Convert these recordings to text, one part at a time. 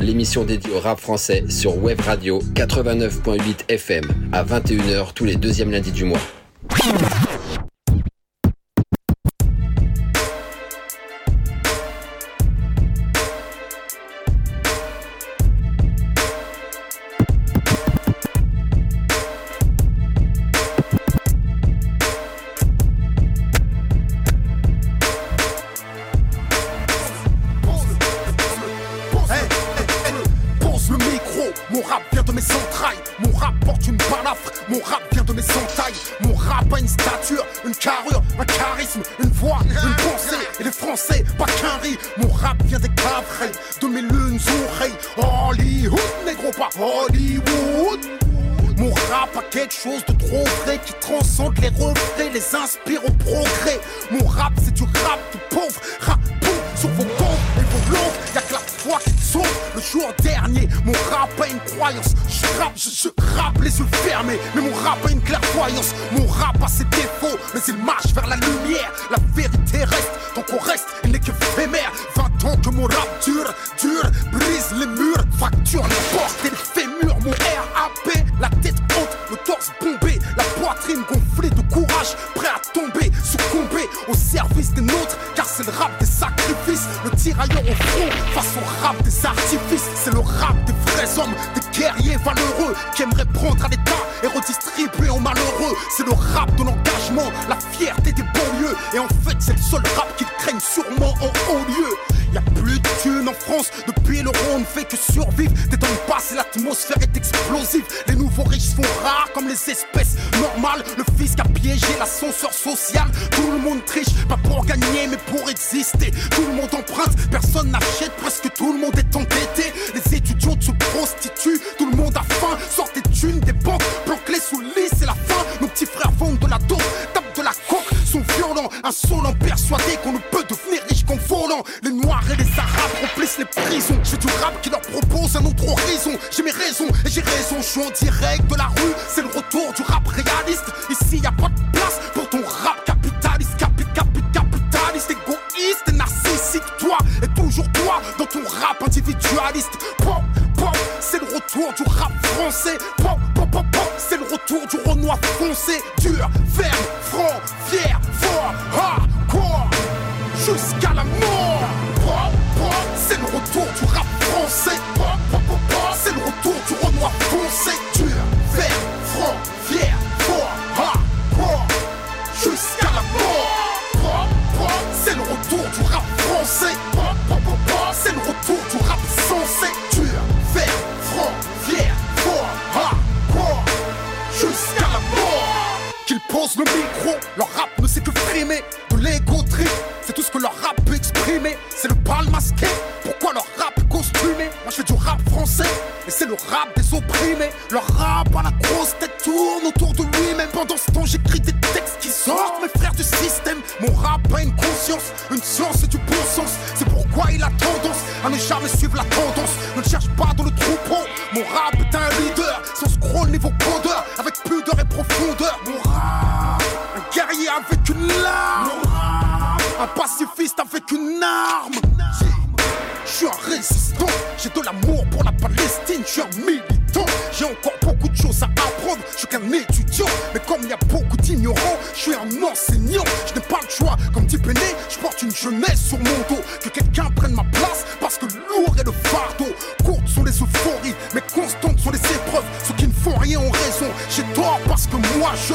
L'émission dédiée au rap français sur Web Radio 89.8 FM à 21h tous les deuxièmes lundis du mois. survivre. T'étonnes pas si l'atmosphère est explosive. Les nouveaux riches sont rares comme les espèces normales. Le fisc a piégé l'ascenseur social. Tout le monde triche, pas pour gagner mais pour exister. Tout le monde emprunte, personne n'achète, presque tout le monde est endetté. Les étudiants se prostituent, tout le monde a faim. Sort des thunes, des banques, planque les sous le lit, c'est la fin. Nos petits frères vendent de la dope, tapent de la coque, sont violents, insolents j'ai mes raisons, et j'ai raison, je suis en direct de la rue, c'est le retour du rap réaliste. avec une arme. Je suis un résistant, j'ai de l'amour pour la Palestine, je suis un militant. J'ai encore beaucoup de choses à apprendre, je suis qu'un étudiant. Mais comme il y a beaucoup d'ignorants, je suis un enseignant. Je n'ai pas le choix, comme dit Péné, je porte une jeunesse sur mon dos. Que quelqu'un prenne ma place, parce que lourd est le fardeau. Courtes sont les euphories, mais constantes sont les épreuves. Ceux qui ne font rien ont raison, j'ai tort parce que moi je.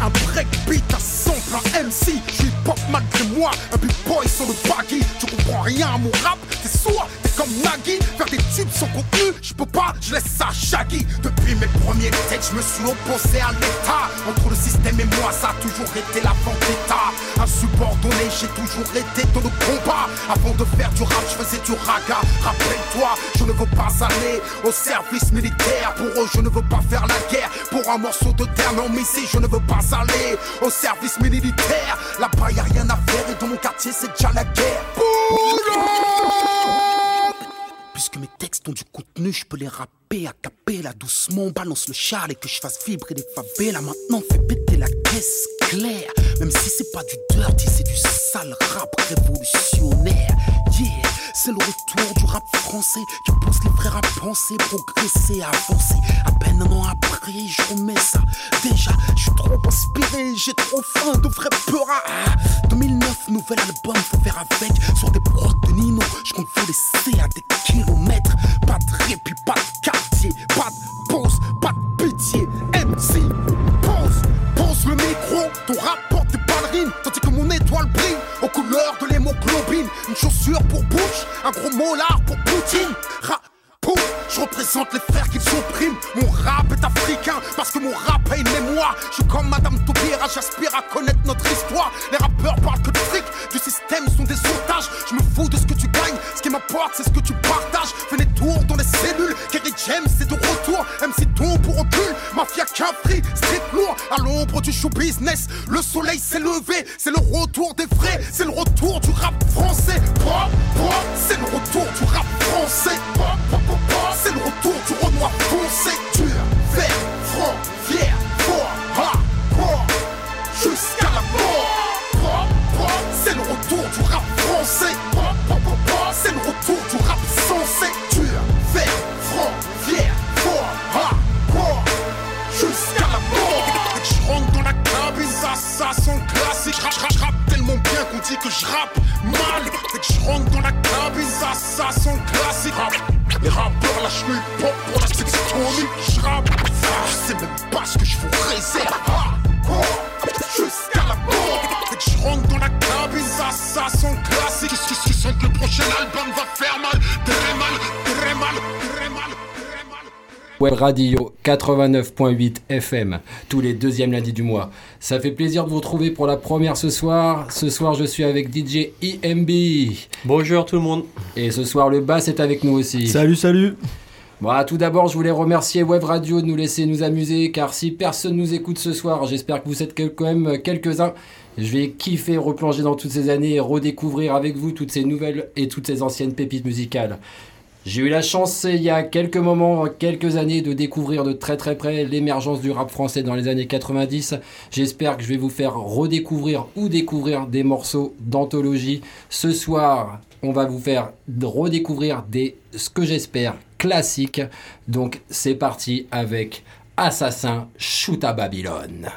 Un breakbeat, à sample, un MC, je pop malgré moi Un big boy sur le baggy Tu comprends rien à mon rap T'es sourd, comme Nagui, faire des tubes sans contenu, je peux pas, je laisse ça Shaggy. Depuis mes premiers textes, je me suis opposé à l'État. Entre le système et moi, ça a toujours été la vendetta. Insubordonné, j'ai toujours été dans le combat. Avant de faire du rap, je faisais du raga. Rappelle-toi, je ne veux pas aller au service militaire. Pour eux, je ne veux pas faire la guerre. Pour un morceau de terre, non, mais si je ne veux pas aller au service militaire. Là-bas, y a rien à faire et dans mon quartier, c'est déjà la guerre. Puisque mes textes ont du contenu, je peux les rapper à là doucement. Balance le char et que je fasse vibrer les favelas. Maintenant, fais péter la caisse claire. Même si c'est pas du dirty, c'est du sale rap révolutionnaire. Yeah c'est le retour du rap français qui pousse les frères à penser, progresser, avancer. À peine un an après, je remets ça. Déjà, je suis trop inspiré, j'ai trop faim de vrai peur. 2009, nouvel album, faut faire avec. Sur des prods de Nino, je compte vous laisser à des kilomètres. Pas de répit, pas de quartier, pas de pause, pas de pitié. MC, pause, pose le micro, ton rap porte des ballerines, étoile brille aux couleurs de l'hémoglobine. Une chaussure pour Bush, un gros molar pour Poutine. Ra je représente les frères qui suppriment. Mon rap est africain parce que mon rap a une mémoire. Je suis comme Madame Taubira, j'aspire à connaître notre histoire. Les rappeurs parlent que de le soleil s'est levé. C'est le retour des vrais, c'est le retour Web Radio 89.8 FM, tous les deuxièmes lundis du mois. Ça fait plaisir de vous retrouver pour la première ce soir. Ce soir, je suis avec DJ IMB. Bonjour tout le monde. Et ce soir, le bass est avec nous aussi. Salut, salut. Bon, tout d'abord, je voulais remercier Web Radio de nous laisser nous amuser, car si personne nous écoute ce soir, j'espère que vous êtes quand même quelques-uns. Je vais kiffer, replonger dans toutes ces années et redécouvrir avec vous toutes ces nouvelles et toutes ces anciennes pépites musicales. J'ai eu la chance il y a quelques moments, quelques années, de découvrir de très très près l'émergence du rap français dans les années 90. J'espère que je vais vous faire redécouvrir ou découvrir des morceaux d'anthologie. Ce soir, on va vous faire redécouvrir des, ce que j'espère, classiques. Donc c'est parti avec Assassin Shoot à Babylone.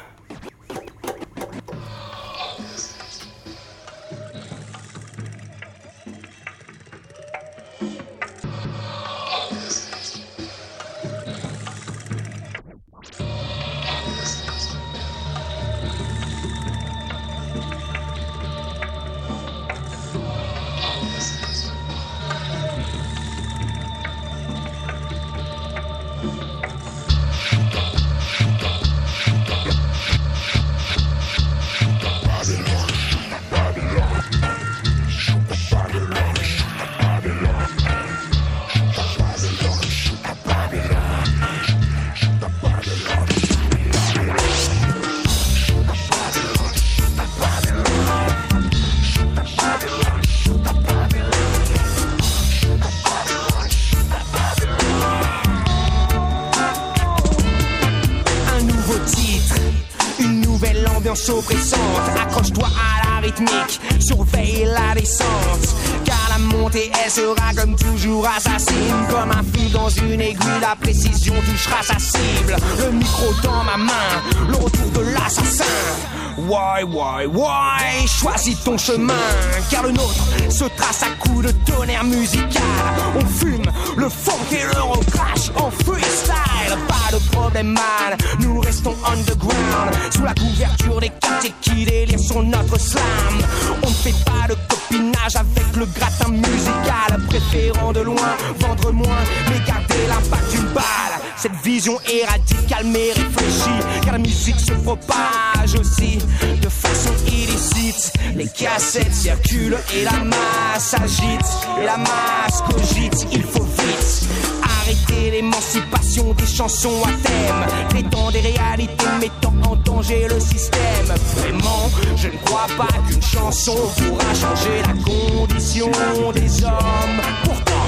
Chemin, car le nôtre se trace à coups de tonnerre musical. On fume le funk et le crash en freestyle. Pas de problème, man, nous restons underground. Sous la couverture des quartiers qui délirent sur notre slam. On ne fait pas de copinage avec le gratin musical. Préférant de loin, vendre moins, mais garder l'impact d'une balle. Cette vision est radicale mais Les cassettes circulent et la masse agite, la masse cogite, il faut vite arrêter l'émancipation des chansons à thème, traitant des réalités mettant en danger le système. Vraiment, je ne crois pas qu'une chanson pourra changer la condition des hommes. Pourtant,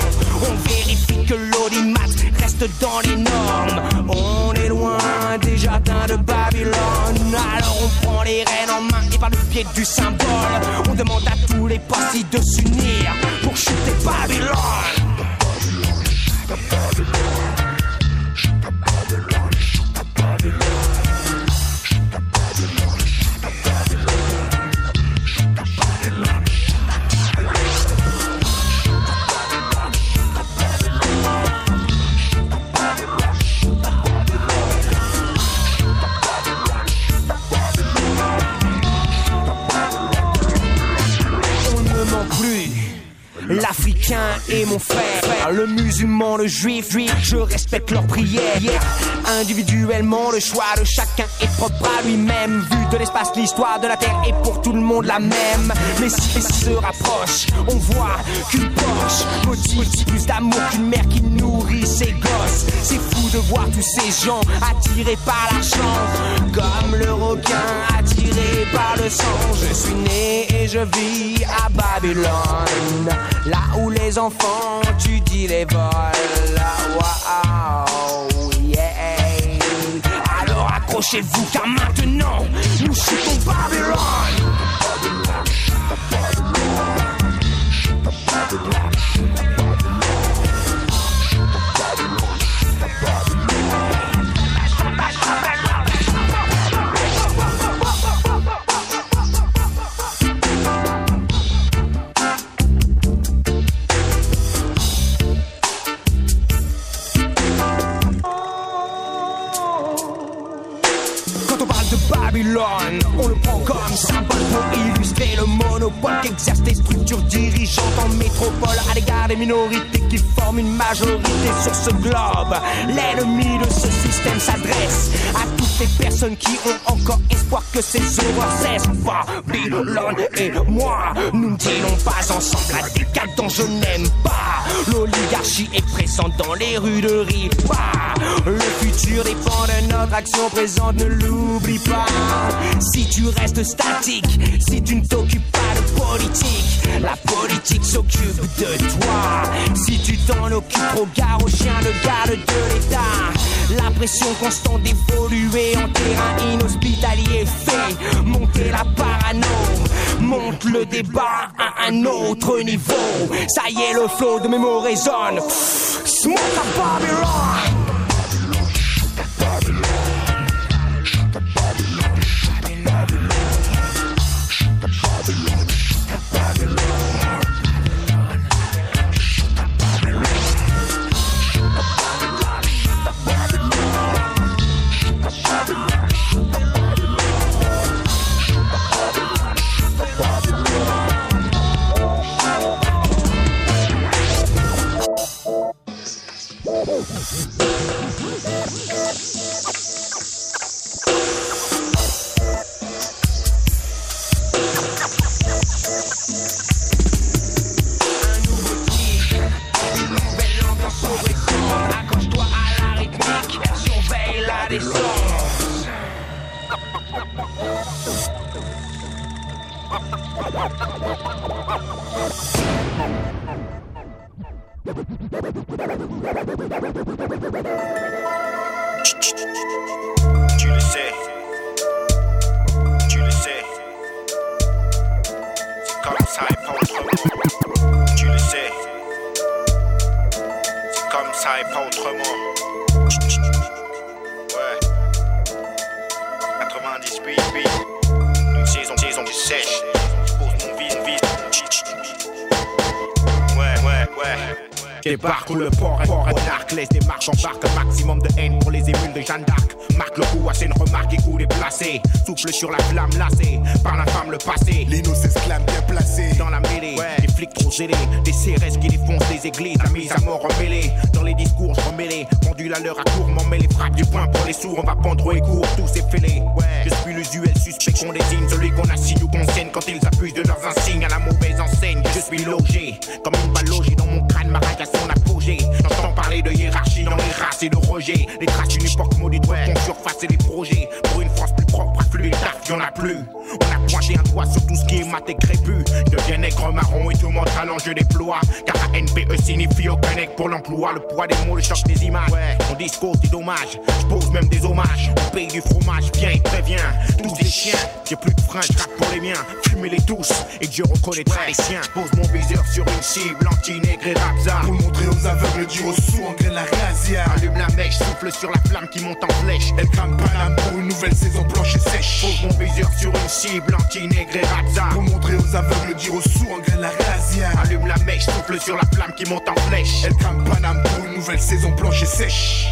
on vérifie que l'audimat reste dans les normes. Des jardins de Babylone, alors on prend les rênes main et par le biais du symbole. On demande à tous les partis de s'unir pour chuter Babylone. Est mon frère, le musulman, le juif, je respecte leurs prières. Individuellement, le choix de chacun est propre à lui-même. Vu de l'espace, l'histoire de la Terre est pour tout le monde la même. Mais si se rapprochent, on voit qu'une Porsche motive plus d'amour qu'une mère qui nourrit ses gosses. C'est fou de voir tous ces gens attirés par l'argent, comme le requin attiré par le sang. Je suis né et je vis à Babylone, là où les enfants tu dis les vols. Wow, Alors accrochez-vous car maintenant nous shootons Babylone. Majorité sur ce globe. L'ennemi de ce système s'adresse à toutes les personnes qui ont encore espoir que ces horreurs cessent. Babylone et moi, nous ne dînons pas ensemble la décadence, je n'aime pas. L'oligarchie est présente dans les rues de Ripa. Le futur dépend de notre action présente, ne l'oublie pas. Si tu restes statique, si tu ne t'occupes pas la politique s'occupe de toi. Si tu t'en occupes trop, gare au chien de garde de l'État. La pression constante d'évoluer en terrain inhospitalier fait monter la parano. Monte le débat à un autre niveau. Ça y est, le flow de mes mots résonne. Smoke à Babylone. Sur la flamme lassée par la femme le passé. Lino s'exclame bien placé. dans la mêlée, des flics trop zélés, des CRS qui défoncent les églises, la mise à mort emmêlée, dans les discours remêlés, pendule à l'heure à court, m'en met les frappes du poing pour les sourds, on va pendre et court, tous ces fêlés, des dommages, je pose même des hommages, on paye du fromage, viens et préviens, tous des chiens, j'ai plus de refrain, je pour les miens. Fumez-les tous et Dieu reconnaîtra les siens. Cible, anti-nègre rapza. Pour montrer aux aveugles, aux sourds, en la razzia. Allume la mèche, souffle sur la flamme qui monte en flèche. Elle crame Paname pour une nouvelle saison blanche et sèche. Pose mon viseur sur une cible, anti-nègre et rapza. Pour montrer aux aveugles, aux sourds, en la razzia. Allume la mèche, souffle sur la flamme qui monte en flèche. Elle crame Paname pour une nouvelle saison blanche et sèche.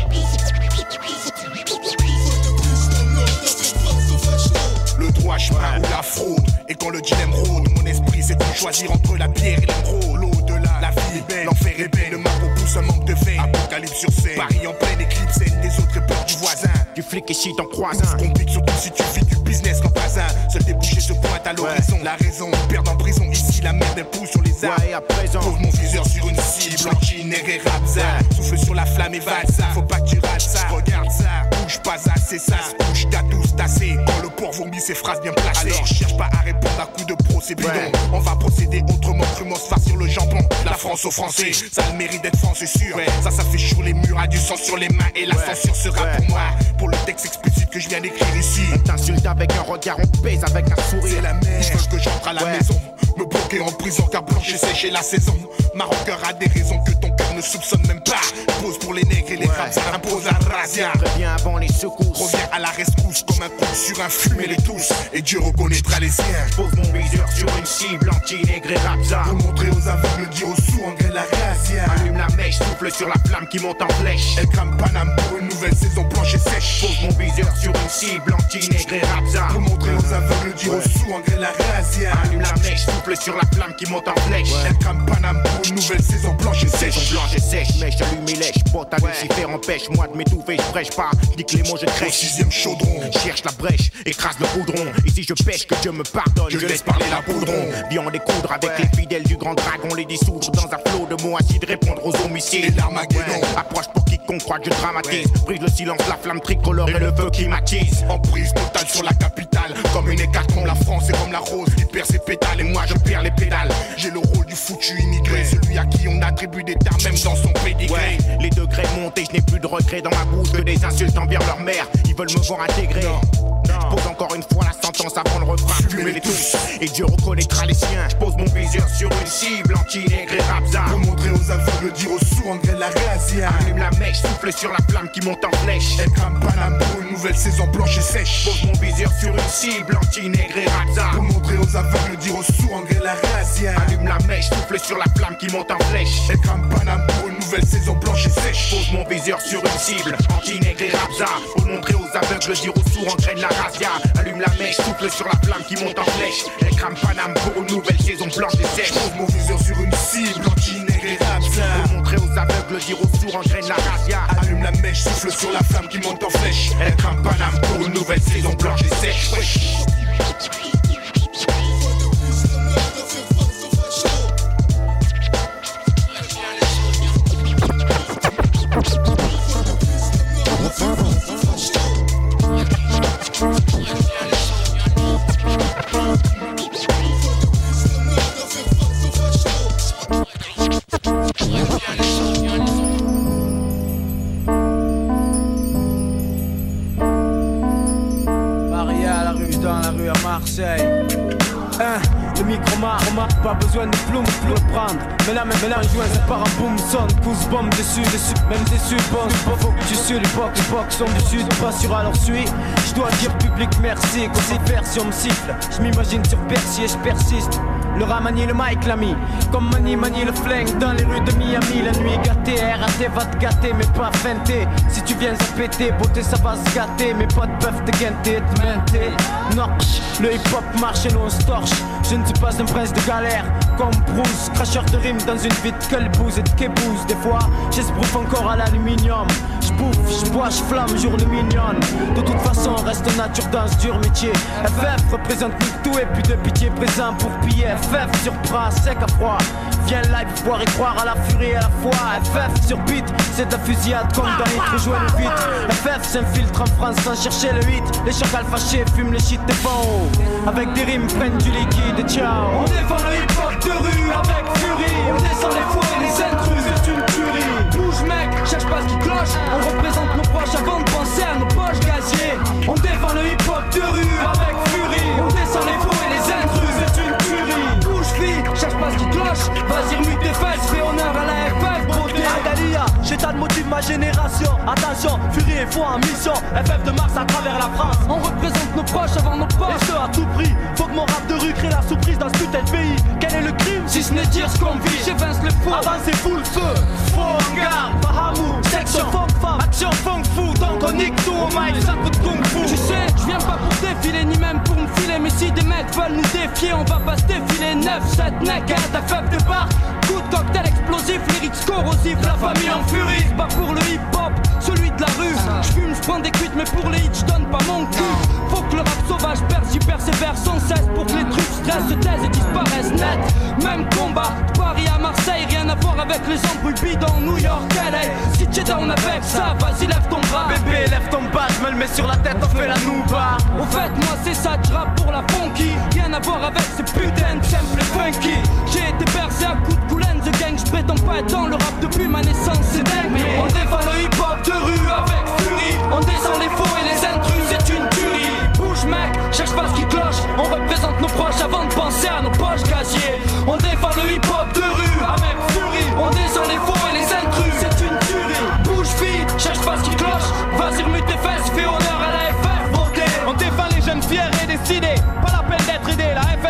Le droit chemin ou la fraude. Et quand le dilemme rôde, mon esprit c'est de choisir entre la pierre et l'émeraude. L'au-delà, la vie est belle, l'enfer est belle. Le marbre un manque de fait. Apocalypse sur scène. Paris en pleine éclipse, scène des autres peur du voisin. Du flic et shit en se complique surtout si tu fais du business qu'en pas un. Seul débouché se pointe à l'horizon. La raison, perd en prison. Ici la merde elle pousse sur les arbres. Ouais, à présent. Pose mon viseur sur une cible, anti-nègre et rapza. Souffle sur la flamme et valse ça. Faut pas que tu rates ça. Regarde ça, bouge pas assez ça. Se couche t'as tous tassé. Quand le porc vomit ses phrases bien placées. Alors cherche pas à répondre à coups de procès bidon. Ouais. On va procéder autrement, crûment se farcir le jambon. La France aux Français, ça a le mérite d'être franc, c'est sûr. Ça, ça fait chaud les murs, a du sang sur les mains. Et la Ouais. censure sera Ouais. pour moi. Pour le texte explicite que je viens d'écrire ici. On t'insulte avec un regard, on baise avec un C'est sourire. la mer. Ils veulent que j'entre à la maison. Me bloquer en prison car blanche et est la saison. Ma rancœur a des raisons que ton cœur ne soupçonne même pas. Pose pour les nègres et les Ouais. femmes, ça impose à razzia. Préviens avant les secousses. Reviens à la rescousse comme un coup sur un fumé les tous. Et Dieu reconnaîtra les siens. Pose mon viseur sur une cible, anti-nègre et rapza. Pour montrer aux aveugles, dire aux sourds, en graine la razzia. Allume la mèche, souffle sur la flamme qui monte en flèche. Elle crame Paname pour une nouvelle saison blanche et sèche. Pose mon viseur sur une cible, anti-nègre et rapza. Pour montrer aux aveugles, dire aux sourds, en graine la razzia. Allume la mèche, souffle sur la flamme qui monte en flèche. Elle crame Paname pour une nouvelle saison blanche et Saison sèche. blanche et sèche, mèche allumée lèche, botte à Lucifer empêche moi de m'étouffer, je prêche pas, je dis que les mots je Au crèche. sixième chaudron. Cherche la brèche, écrase le goudron. Ici je pêche, que Dieu me pardonne. Je laisse parler la poudron. Viens en découdre avec les fidèles du grand dragon, les dissoudre dans un flot de mots acides, répondre aux homicides. Et. Approche quiconque croit que je dramatise. Brise le silence, la flamme tricolore et le feu qui m'attise. Emprise totale sur la capitale Comme une hécatombe, la France est comme la rose qui perd ses pétales Et moi je perds les pédales J'ai le rôle du foutu immigré Celui à qui on attribue des termes même dans son pédigré Ouais, les degrés montent et je n'ai plus de regrets dans ma bouche que des insultes envers leur mère. Ils veulent me voir intégrer. Je pose encore une fois la sentence avant le refrain. Fumez-les tous et Dieu reconnaîtra les siens. Je pose mon viseur sur une cible, anti-nègre et rapza. Pour montrer aux aveugles, dire aux sourds, en graine la Allume la mèche, souffle sur la flamme qui monte en flèche. Elle crame Paname pour une nouvelle saison blanche et sèche Pose mon viseur sur une cible, anti-nègre et rapza. Pour montrer aux aveugles, dire aux sourds, graine la razzia Allume la mèche, souffle sur la flamme qui monte en flèche. Elle crame pour nouvelle saison blanche et sèche Pose mon viseur sur une cible, anti-nègre et rapza. Pour montrer aux aveugles, dire aux sourds, engraine la razzia. Allume la mèche, souffle sur la flamme qui monte en flèche. Elle crame Paname pour une nouvelle saison blanche et sèche. Pose mon viseur sur une cible, anti-nègre et razzia Pour montrer aux aveugles, dire aux sourds, engraine la razzia. Allume la mèche, souffle sur la flamme qui monte en flèche Elle crame Paname pour une nouvelle saison blanche et sèche. Maria la rue, dans la rue à Marseille. Hein, le micro marre, pas besoin de plumes pour le prendre. Mais là, même là, joint, ça part en boom, son, pouce bombe dessus, dessus, même dessus, bon, faut que tu suis les box, les box sont dessus, pas sur alors suis. Je dois dire public merci, quand c'est version me siffle. Je m'imagine sur Percy et je persiste. Le rat manie le mic l'ami Comme manie manie le flingue dans les rues de Miami. La nuit gâtée, RAT va te gâter mais pas feinter. Si tu viens à péter, beauté ça va se gâter. Mais pas de peuvent te guinter, te menter. Norch, le hip hop marche et l'on se torche. Je ne suis pas un prince de galère. Comme Bruce, cracheur de rimes dans une vie de colbouse et de kébouse Des fois, j'esbrouffe encore à l'aluminium. Je bouffe, je bois, je flamme, jour le mignon De toute façon, reste nature dans ce dur métier. FF représente tout et puis de pitié présent pour piller FF surprend, sec à froid. Viens live, voir et croire à la furie et à la foi. FF sur beat, c'est la fusillade comme dans les trous le vite FF s'infiltre en France sans chercher le 8 Les chacals fâchés fument les shit des faux Avec des rimes prennent du liquide et ciao. On défend le hip hop de rue avec furie. On descend les fours et les intrus, c'est une tuerie. Bouge mec, cherche pas ce qui cloche. On représente nos proches avant de penser à nos poches gaziers. On défend le hip hop de rue avec furie. On descend les Vas-y remue tes fesses, fais honneur à la fois en mission. FF de Mars à travers la France. On représente nos proches avant nos poches. Et ce à tout prix. Faut que mon rap de rue crée la surprise dans ce putain de pays. Quel est le crime? Si ce n'est dire ce qu'on vit J'évince le fou. Avancez full feu. Faux garde. Bahamou. Section funk femme. Action funk fou. Donc on nique tout au mic. Ça de kung fu. Tu sais, je viens pas pour défiler ni même pour me filer. Mais si des mecs veulent nous défier, on va pas se défiler. 9, 7 naked. FF débarque. Coup de cocktail explosif, lyrics corrosifs, la famille en furie. Pas pour le hip hop, celui de la rue. Je fume, je prends des cuites, mais pour les hits, je donne pas mon cul. Faut que le rap sauvage perce, j'y persévère sans cesse pour que les trucs stressent, se taisent et disparaissent net. Même combat, Marseille, rien à voir avec les embrouilles bidons New York, LA. Si tu down avec ça, vas-y, lève ton bras. Bébé, lève ton bas, je me le mets sur la tête, on fait la nouba. Au fait, moi c'est ça, je rappe pour la funky. Rien à voir avec ces putains de samples funky. J'ai été percé à coups de coulaine, the gang, je prétends pas être dans le rap depuis ma naissance, c'est dingue. On défend le hip hop de rue avec furie. On descend les faux et les intrus, c'est une tuerie. Bouge mec, cherche pas ce qui cloche. On représente nos proches avant de penser à nos poches casiers. On défend le hip hop de rue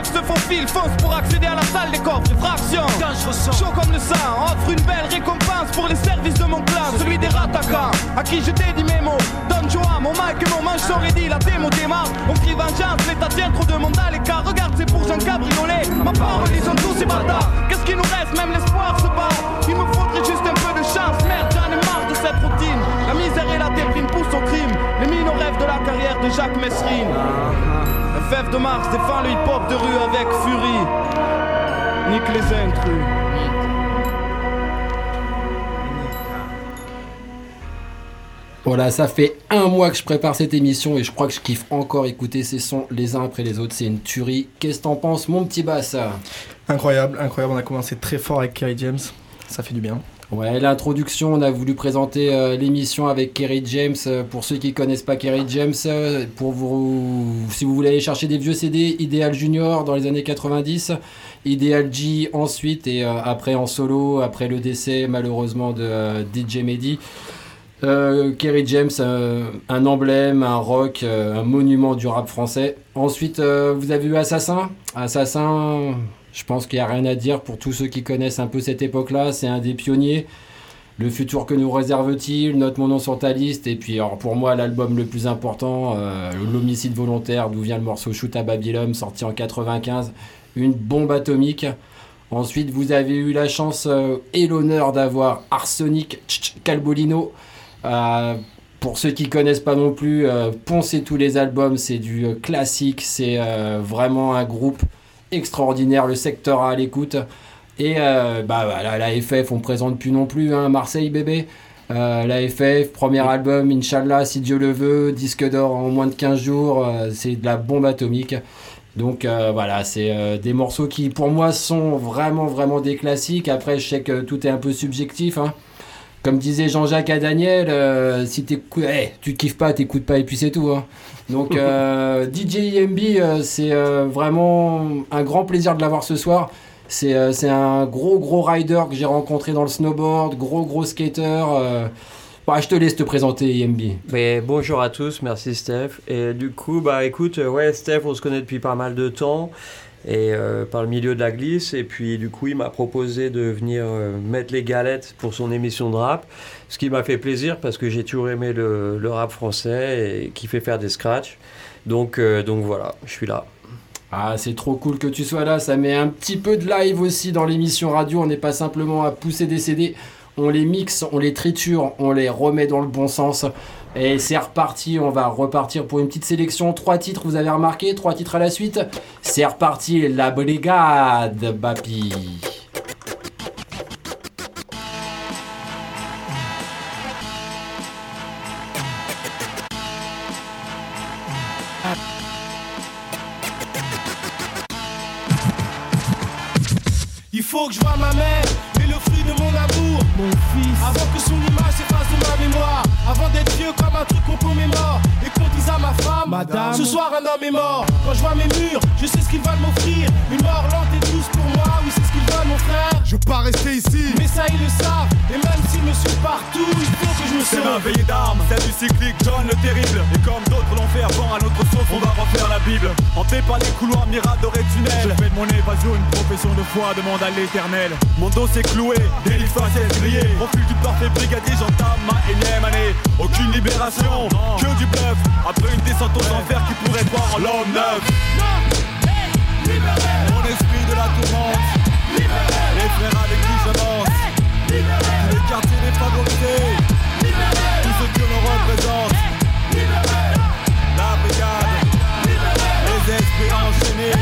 FF se faufile, fonce pour accéder à la salle des coffres, ressens Chaud comme le sang, offre une belle récompense pour les services de mon clan, celui des rattaquants, à qui je dédie mes mots. Donne joie, mon mic et mon manche sont ready, la démo démarre. On crie vengeance, l'état tient trop de monde à l'écart. Regarde, c'est pour un cabriolet. Ma parole, ils sont tous ces bâtards. Qu'est-ce qui nous reste, même l'espoir se bat. Il me faudrait juste un peu de chance, merde, cette routine. La misère et la déprime poussent au crime. Les mines au rêve de la carrière de Jacques Messrine. FF de Mars défend le hip-hop de rue avec furie. Nique les intrus. Voilà, ça fait un mois que je prépare cette émission et je crois que je kiffe encore écouter ces sons les uns après les autres. C'est une tuerie. Qu'est-ce que t'en penses, mon petit bass Incroyable, incroyable. On a commencé très fort avec Kerry James. Ça fait du bien. Ouais, l'introduction, on a voulu présenter euh, l'émission avec Kerry James. Euh, pour ceux qui connaissent pas Kerry James, euh, pour vous, si vous voulez aller chercher des vieux CD, Ideal Junior dans les années 90, Ideal G ensuite et après en solo, après le décès malheureusement de DJ Mehdi. Kerry James, un emblème, un rock, un monument du rap français. Ensuite, vous avez eu Assassin. Assassin, je pense qu'il n'y a rien à dire pour tous ceux qui connaissent un peu cette époque-là. C'est un des pionniers. Le futur que nous réserve-t-il? Note mon nom sur ta liste. Et puis, pour moi, l'album le plus important, euh, L'homicide volontaire, d'où vient le morceau Shoot à Babylon, sorti en 95. Une bombe atomique. Ensuite, vous avez eu la chance euh, et l'honneur d'avoir Arsenic Calbolino. Euh, pour ceux qui connaissent pas non plus, poncez tous les albums, c'est du classique, c'est vraiment un groupe extraordinaire, le secteur à l'écoute. Et euh, bah voilà, la FF, on présente plus non plus, hein, Marseille bébé. Euh, la FF, premier album, Inch'Allah, si Dieu le veut, disque d'or en moins de 15 jours, euh, c'est de la bombe atomique. Donc voilà, c'est des morceaux qui pour moi sont vraiment vraiment des classiques. Après, je sais que tout est un peu subjectif. hein. Comme disait Jean-Jacques à Daniel, si t'écoutes, eh, tu kiffes pas, t'écoutes pas et puis c'est tout. hein. Donc euh, DJ IMB, euh, c'est euh, vraiment un grand plaisir de l'avoir ce soir. C'est euh, c'est un gros gros rider que j'ai rencontré dans le snowboard, gros gros skater. euh. Bah, je te laisse te présenter IMB. Mais bonjour à tous, merci Steph. Et du coup, bah écoute, ouais, Steph, on se connaît depuis pas mal de temps et euh, par le milieu de la glisse. Et puis du coup, il m'a proposé de venir euh, mettre les galettes pour son émission de rap, ce qui m'a fait plaisir parce que j'ai toujours aimé le, le rap français et qui fait faire des scratchs. Donc, euh, donc voilà, je suis là. Ah, c'est trop cool que tu sois là. Ça met un petit peu de live aussi dans l'émission radio. On n'est pas simplement à pousser des CD. On les mixe, on les triture, on les remet dans le bon sens. Et c'est reparti. On va repartir pour une petite sélection. Trois titres, vous avez remarqué Trois titres à la suite. C'est reparti. La brigade, Bapi. Il faut que je vois ma mère et le fruit de mon amour. Mon fils. Avant que son image s'efface de ma mémoire. Avant d'être vieux comme un truc qu'on commémore. Et qu'on dise à ma femme. Madame. Ce soir un homme est mort. Quand je vois mes murs, je sais ce qu'ils veulent m'offrir. Une mort lente et douce pour moi. Oui, c'est frère. Je veux pas rester ici. Mais ça, ils le savent. Et même s'ils me suivent partout, il faut que je me C'est ma veillée d'armes, celle du cyclique John le terrible. Et comme d'autres l'ont fait avant à notre sauce, on va refaire la Bible. Hanté par les couloirs miradorés tunnels. Je fais de mon évasion une profession de foi, demande à l'éternel. Mon dos s'est cloué, délit faciès grillé. Profil du parfait brigadier, j'entame ma énième année. Aucune libération, que du bluff. Après une descente aux enfers qui pourrait voir en l'homme neuf. Mon esprit de la tourmente. Avec qui j'avance. Tous les quartiers défavorisés. Tout ce que l'on représente. La brigade. Les esprits enchaînés.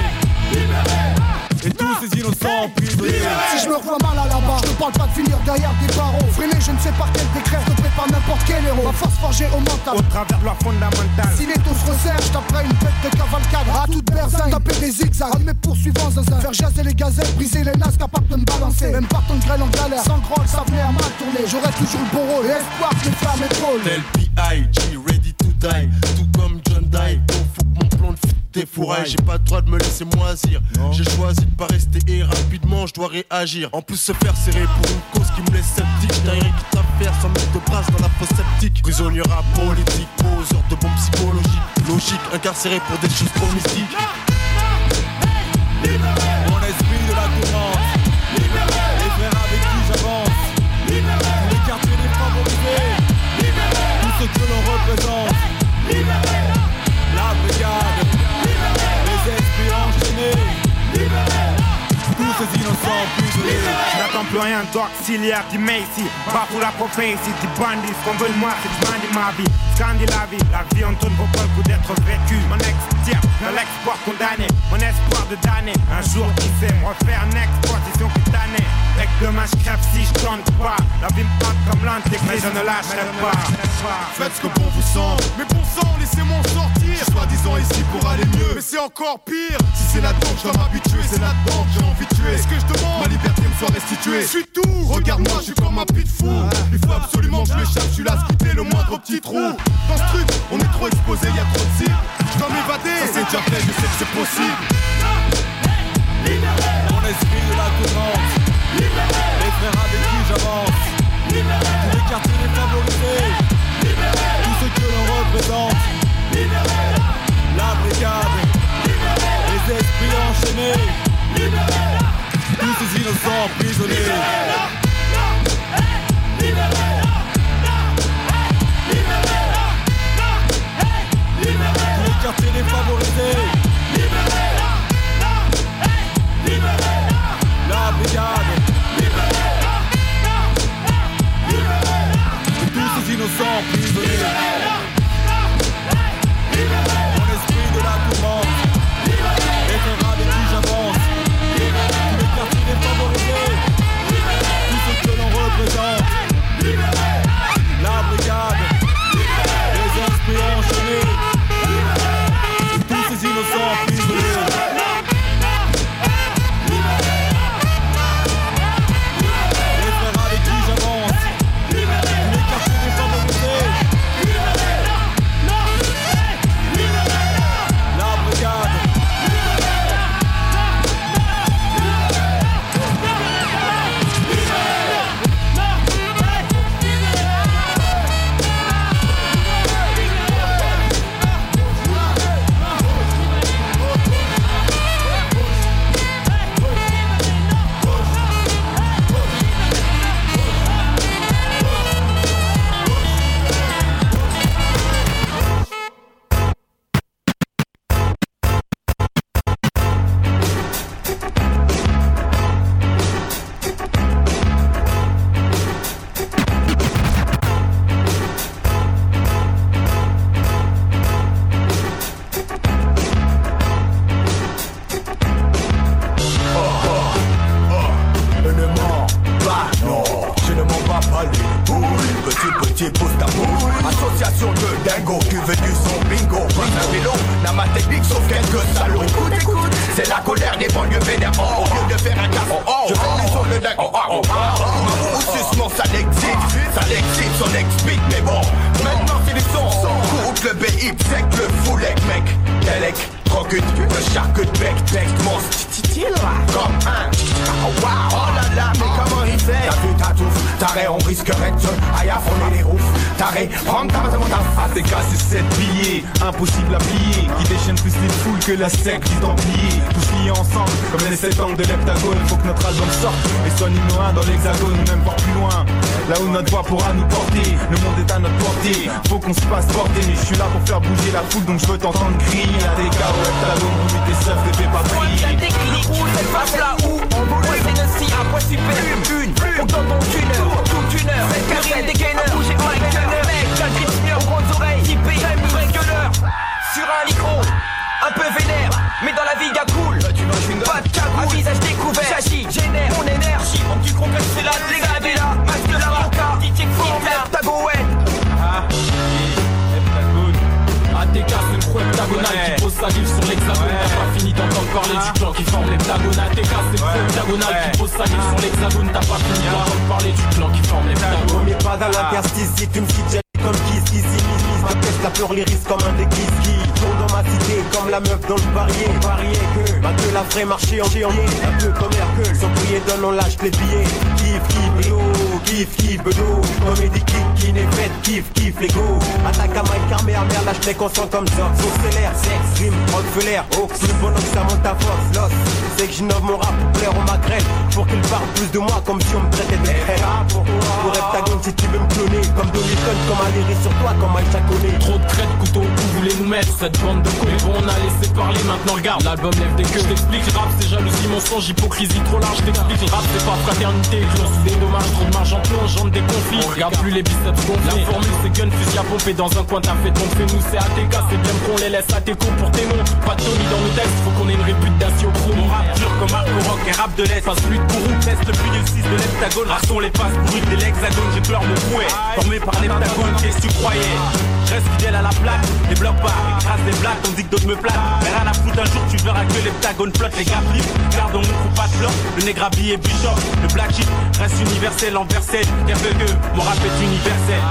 Et tous ces innocents prisonniers. Si je me revois mal à la barre, parle pas de finir derrière des barreaux. Freiné, je ne sais par quel décret, je te prépare n'importe quel héros. Ma force forgée au mental. Au travers de loi fondamentale. Si les taux se resserrent, je taperai une bête de cavalcade. À toute berzingue, taper des zigzags. De mes poursuivants, zinzin. Faire jaser les gazelles, briser les nasses, capable de me balancer. Même par ton grêle en galère, sans groll, ça venait à mal tourner. J'aurais toujours le bon rôle. Et espoir que les flammes épaulent. Tel P.I.G. ready to die Tout comme John Die Défouraille J'ai pas le droit de me laisser moisir. J'ai choisi de pas rester et rapidement je dois réagir. En plus se faire serrer pour une cause qui me laisse sceptique. J'ai rien qui t'affaire sans mettre de brasse dans la fosse sceptique. Prisonnier à politique, poseur de bombes psychologiques. Logique, incarcéré pour des choses trop mystiques Rien d'auxiliaire, du Macy. Bafoue la prophétie, du bandit. Ce qu'on veut de moi, c'est bandit ma vie. Scandinavie, la vie en tourne pas le coup d'être vécu. Mon ex-tire, de l'exploit condamné. Mon espoir de damner, un jour qui sait me refaire une exploitation cutanée Avec demain je crève si je tente pas La vie me tente comme l'antique, mais je ne lâcherai pas Faites ce que bon vous semble. Mais bon sang, laissez-moi en sortir. Soi-disant ici pour aller mieux. Mais c'est encore pire. Si c'est là-dedans que je dois m'habituer, c'est là-dedans que j'ai envie de tuer. Est-ce que je demande Ma liberté me soit restituée? Je suis tout. Regarde-moi, je suis comme un pit fou. Il faut absolument que je m'échappe. Je suis là, scruter le moindre petit trou. Dans ce truc, on est trop exposé, y a trop de cibles. Je dois m'évader. Ça c'est déjà fait, je sais que c'est possible. Mon esprit de la tourmente. Les frères avec qui j'avance. Tous les quartiers défavorisés. Tout ce que l'on représente. La brigade. Les esprits enchaînés. Tous ces innocents prisonniers. Tous les quartiers défavorisés. La brigade. Tous à. Faut qu'on se passe porter, mais je suis là pour faire bouger la foule, donc je veux t'entendre crier. ATK ou heptagone, on tes seufs, fais pas prier. Cette face là où on voulait c'est de si point super une, on donne donc une heure, toute une heure, cette carrière des gainers, bouger en mec, mec, j'ai le aux grandes oreilles, typé, gueuleur, sur un micro, un peu vénère, mais dans la vie y'a cool, pas de cagoule, un visage découvert, j'agis, génère mon énergie, mon petit concret c'est là, les gars, là, masque la roca, DJ Tagoen, ATK c'est une heptagonale qui pose sa livre sur l'hexagone. T'as pas fini d'entendre parler du clan qui forme l'heptagone ATK c'est une croix heptagonale qui pose sa livre sur l'hexagone. T'as pas fini d'entendre parler du clan qui forme l'heptagone Mais pas dans l'interstice si tu me cites comme Kiss la peur les risques comme un Kiss qui Tourne dans ma cité comme la meuf dans le parier Parier que que la vraie marché en géant. Un peu comme Hercule sans prier donne on lâche les billets. Kiff kiff bedo Kiff kiff bedo. Comédie kick qui n'est faite Kiff kiff les go. Attaque à Mike Carmer merde lâche les conscients comme ça. Sauf l'air, sex, rime, Rockefeller Oh plus bon que ça monte à force Lost C'est que j'innove mon rap pour plaire au magrette Pour qu'il parle plus de moi comme si on me traitait de frère. Pour heptagone si tu veux me cloner Comme Dolly comme sur toi comme un chaconné Trop de de couteau, vous voulez nous mettre. Cette bande de couilles Bon on a laissé parler, maintenant regarde. L'album lève des queues, je t'explique Rap c'est jalousie, mensonge, hypocrisie trop large T'explique, rap c'est pas fraternité Clon sous des dommages, trop de marge en plomb, engendre des conflits On regarde plus les biceps gonflés La formule c'est gun, fusil à pomper Dans un coin t'as fait ton fait nous c'est ATK C'est bien qu'on les laisse à tes coups pour tes noms. Pas de Tony dans nos textes, faut qu'on ait une réputation pro Mon rap dur comme Marco Rock et rap de l'Est. Passe plus de courroux, teste le plus 6 de l'heptagone Rassons les passes brutes de l'hexagone J'ai peur mon fouet, formé par l'heptagone Qu'est-ce que tu croyais? Reste fidèle à la plaque, les blocs pas, grâce des blagues, on dit que d'autres me plaquent. Mais rien à foutre un jour, tu verras que les ptagones flottent, les gars flippent. Gardons mon coup pas de le nègre habillé bishop, le black sheep reste universel en versel. que mon rap est universel.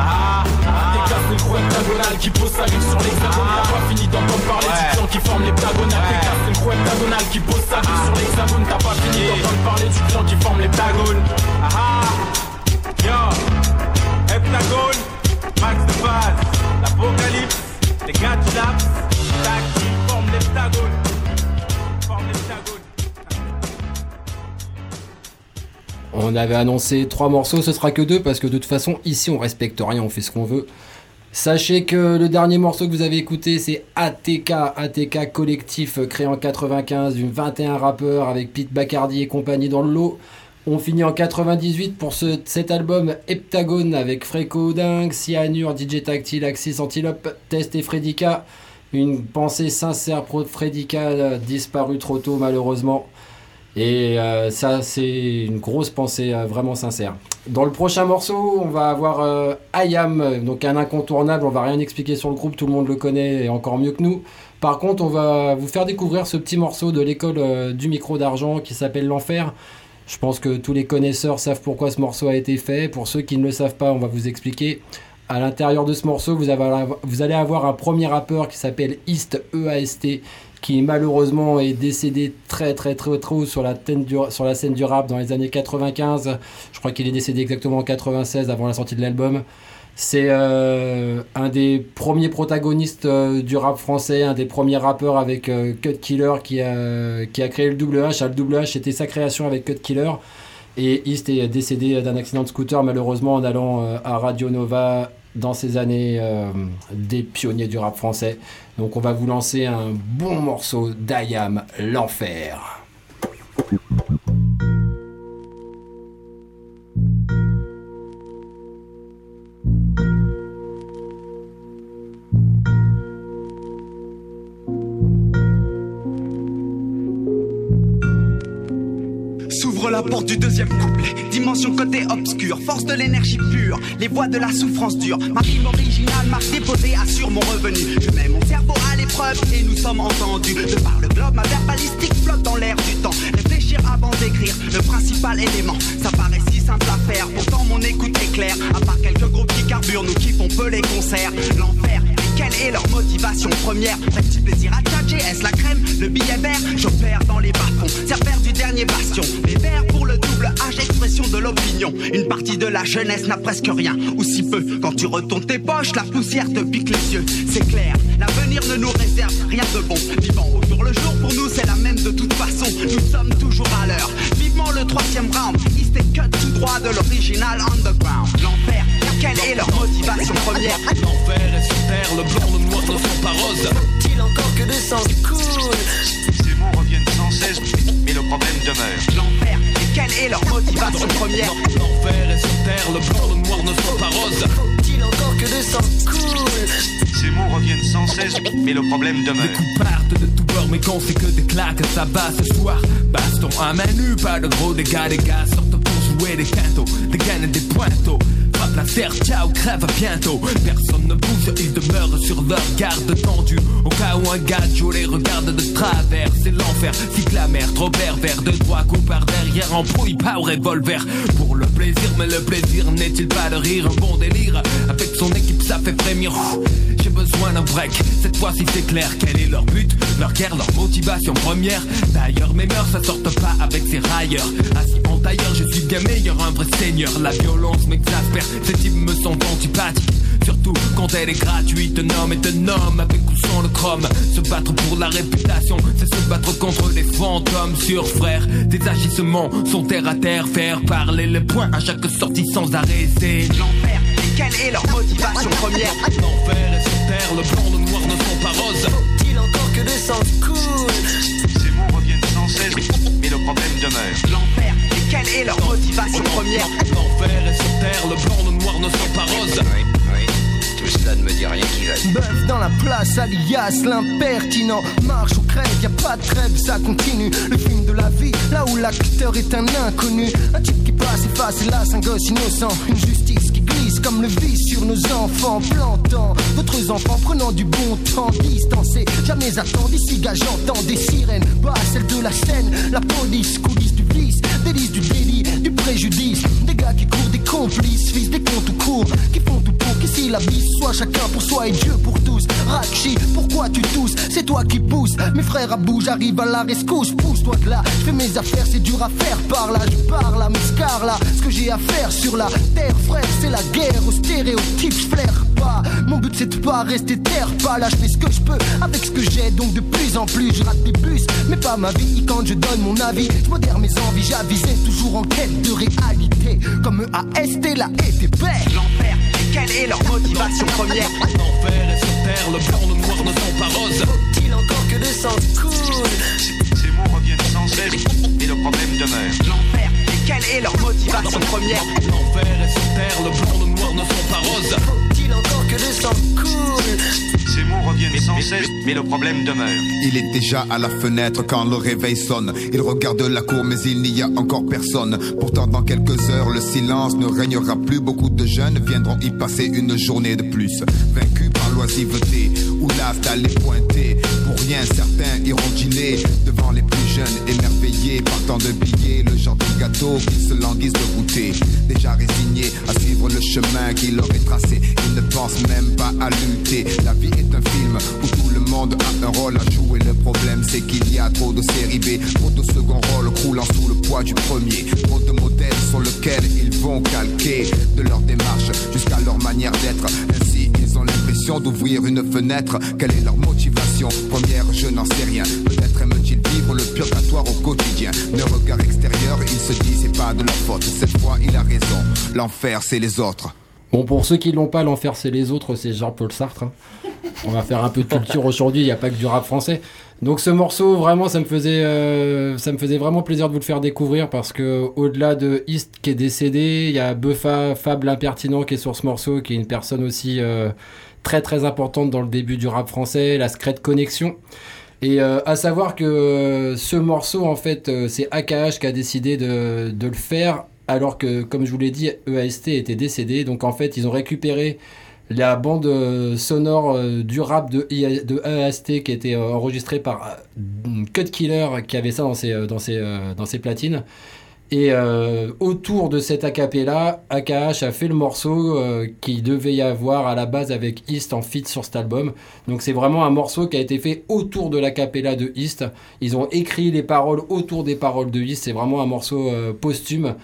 Ah, ah, T'es casse le gros heptagonal qui pose sa vie sur l'hexagone. T'as pas fini d'entendre parler du clan qui forme l'heptagonal. T'es casse le gros heptagonal qui pose sa vie sur l'hexagone. T'as pas fini d'entendre parler du clan qui forme l'heptagone. Ah, ah, yo, heptagone. Max de base, On avait annoncé trois morceaux, ce sera que deux parce que de toute façon ici on respecte rien, on fait ce qu'on veut. Sachez que le dernier morceau que vous avez écouté c'est ATK, ATK collectif créé en 95 d'une 21 rappeurs avec Pete Bacardi et compagnie dans le lot. On finit en 98 pour ce, cet album Heptagone avec Freco Dingue, Cyanure, DJ Tactile, Axis Antilope, Test et Fredica. Une pensée sincère pour Fredica, disparu trop tôt malheureusement. Et euh, ça, c'est une grosse pensée euh, vraiment sincère. Dans le prochain morceau, on va avoir euh, Ayam, donc un incontournable. On va rien expliquer sur le groupe, tout le monde le connaît et encore mieux que nous. Par contre, on va vous faire découvrir ce petit morceau de l'école du micro d'argent qui s'appelle L'Enfer. Je pense que tous les connaisseurs savent pourquoi ce morceau a été fait. Pour ceux qui ne le savent pas, on va vous expliquer. À l'intérieur de ce morceau, vous, allez avoir un premier rappeur qui s'appelle East EAST, qui malheureusement est décédé très très très trop sur la, sur la scène du rap dans les années 95. Je crois qu'il est décédé exactement en 96 avant la sortie de l'album. C'est euh, un des premiers protagonistes euh, du rap français, un des premiers rappeurs avec euh, Cut Killer qui a, qui a créé le Double H. Le Double H, c'était sa création avec Cut Killer. Et East est décédé d'un accident de scooter, malheureusement, en allant à Radio Nova dans ces années des pionniers du rap français. Donc, on va vous lancer un bon morceau d'Ayam, L'Enfer. Du deuxième couplet. Dimension côté obscur, force de l'énergie pure, les voix de la souffrance dure. Ma rime originale, marque déposée, assure mon revenu. Je mets mon cerveau à l'épreuve et nous sommes entendus. De par le globe, ma verbalistique flotte dans l'air du temps. Réfléchir avant d'écrire, le principal élément. Ça paraît si simple à faire, pourtant mon écoute est claire. À part quelques groupes qui carburent, nous kiffons peu les concerts. L'enfer, quelle est leur motivation première? Plaisir à tchatcher, est-ce la crème, le billet vert J'opère dans les bas-fonds, serveur du dernier bastion. Les verts pour le double H, expression pression de l'opinion. Une partie de la jeunesse n'a presque rien, ou si peu. Quand tu retournes tes poches, la poussière te pique les yeux. C'est clair, l'avenir ne nous réserve rien de bon. Vivant au jour le jour, pour nous c'est la même de toute façon. Nous sommes toujours à l'heure. Vivement le troisième round, East est cut tout droit de l'original underground. L'enfer, quelle est leur motivation première? L'enfer est sur terre, le blanc, le noir ne sont pas. Il encore que de sang cool. Ces mots reviennent sans cesse, mais le problème demeure. L'enfer, quelle est leur motivation première? L'enfer est sur terre, le blanc, le noir ne sont pas roses. Il encore que de sang cool. Ces mots reviennent sans cesse, mais le problème demeure. Les coups partent de tout bord, mais quand c'est que des claques, ça va ce soir. Baston à main nue, pas de gros dégâts, des gars sortent pour jouer des quintos, des gaines et des pointos. La terre, ciao, crève bientôt. Personne ne bouge, ils demeurent sur leur garde tendue. Au cas où un gajo les regarde de travers, c'est l'enfer. Cycle la mer, trop vert de droit, coup par derrière, embrouille pas au revolver. Pour le plaisir, mais le plaisir n'est-il pas de rire, un bon délire. Avec son équipe, ça fait frémir. J'ai besoin d'un break, cette fois-ci c'est clair. Quel est leur but, leur guerre, leur motivation première D'ailleurs, mes mœurs, ça sortent pas avec ces railleurs. Assis en tailleur, je suis bien meilleur, un vrai seigneur. La violence m'exaspère, ces types me sont antipathiques. Surtout quand elle est gratuite, un homme est un homme avec ou sans le chrome. Se battre pour la réputation, c'est se battre contre les fantômes sur frère. Des agissements sont terre à terre, faire parler les points à chaque sortie sans arrêt. C'est l'enfer. Quelle est leur motivation première L'enfer est sur terre, le blanc, le noir ne sont pas roses. Il encore que de sang cool. Ces mots reviennent sans cesse, mais le problème demeure. L'enfer. Quelle est leur motivation première? L'enfer est sur terre, le blanc, le noir ne sont pas roses. Oui, oui. Tout cela ne me dit rien qui va. Bœuf dans la place, alias l'impertinent. Marche ou crève, y a pas de trêve, ça continue. Le film de la vie, là où l'acteur est un inconnu. Un type qui passe et face, hélas, un gosse innocent. Une comme le vice sur nos enfants, plantant d'autres enfants prenant du bon temps, distancés. Jamais attendre ici, gars, j'entends des sirènes. Pas celle de la scène, la police, coulisses du vice, délice du délit, du préjudice. Des gars qui courent des complices, fils des comptes tout court, qui font tout qu'ici la vie soit chacun pour soi et Dieu pour tous. Rakshi, pourquoi tu tousses? C'est toi qui pousses. Mes frères à bout, j'arrive à la rescousse. Pousse-toi de là, je fais mes affaires, c'est dur à faire par là. Je parle à mes là. Ce que j'ai à faire sur la terre, frère, c'est la guerre aux stéréotypes. Je flaire pas. Mon but c'est de pas rester terre pas là. Je fais ce que je peux avec ce que j'ai. Donc de plus en plus, je rate des bus, mais pas ma vie. Quand je donne mon avis, je modère mes envies. J'avisais toujours en quête de réalité. Comme AST, la ETP. L'enfer. Quelle est leur motivation première L'enfer est sur terre, le blanc, le noir ne sont pas roses. Faut-il encore que de sang cool mais le problème demeure. Il est déjà à la fenêtre quand le réveil sonne. Il regarde la cour, mais il n'y a encore personne. Pourtant, dans quelques heures, le silence ne régnera plus. Beaucoup de jeunes viendront y passer une journée de plus. Vaincus par l'oisiveté, ou l'as d'aller pointer. Pour rien, certains iront dîner devant les plus jeunes, émerveillés par tant de billets. Le genre de gâteau qui se languissent de goûter. Déjà résignés à suivre le chemin qu'il leur est tracé. Ils ne pensent même pas à lutter. La vie est un film où tout le monde a un rôle à jouer. Le problème, c'est qu'il y a trop de série B, trop de second rôle croulant sous le poids du premier. Trop de modèles sur lesquels ils vont calquer de leur démarche jusqu'à leur manière d'être. D'ouvrir une fenêtre. Quelle est leur motivation? Première, je n'en sais rien. Peut-être aiment-ils vivre le purgatoire au quotidien. Le regard extérieur, ils se disent c'est pas de leur faute. Cette fois, il a raison. L'enfer, c'est les autres. Bon, pour ceux qui l'ont pas, l'enfer c'est les autres, c'est Jean-Paul Sartre. hein. On va faire un peu de culture aujourd'hui, il n'y a pas que du rap français. Donc ce morceau, vraiment, ça me faisait, euh, ça me faisait vraiment plaisir de vous le faire découvrir parce que au-delà de East qui est décédé, il y a Buffa, Fab l'impertinent qui est sur ce morceau, qui est une personne aussi euh, très très importante dans le début du rap français, la Secret Connexion. Et euh, à savoir que euh, ce morceau, en fait, euh, c'est AKH qui a décidé de, le faire, alors que, comme je vous l'ai dit, EAST était décédé. Donc en fait, ils ont récupéré la bande sonore du rap de, EAST qui était enregistrée par Cut Killer, qui avait ça dans ses platines. Et euh, autour de cet acapella, AKH a fait le morceau euh, qui devait y avoir à la base avec East en feat sur cet album. Donc c'est vraiment un morceau qui a été fait autour de l'acapella de East. Ils ont écrit les paroles autour des paroles de East. C'est vraiment un morceau euh, posthume.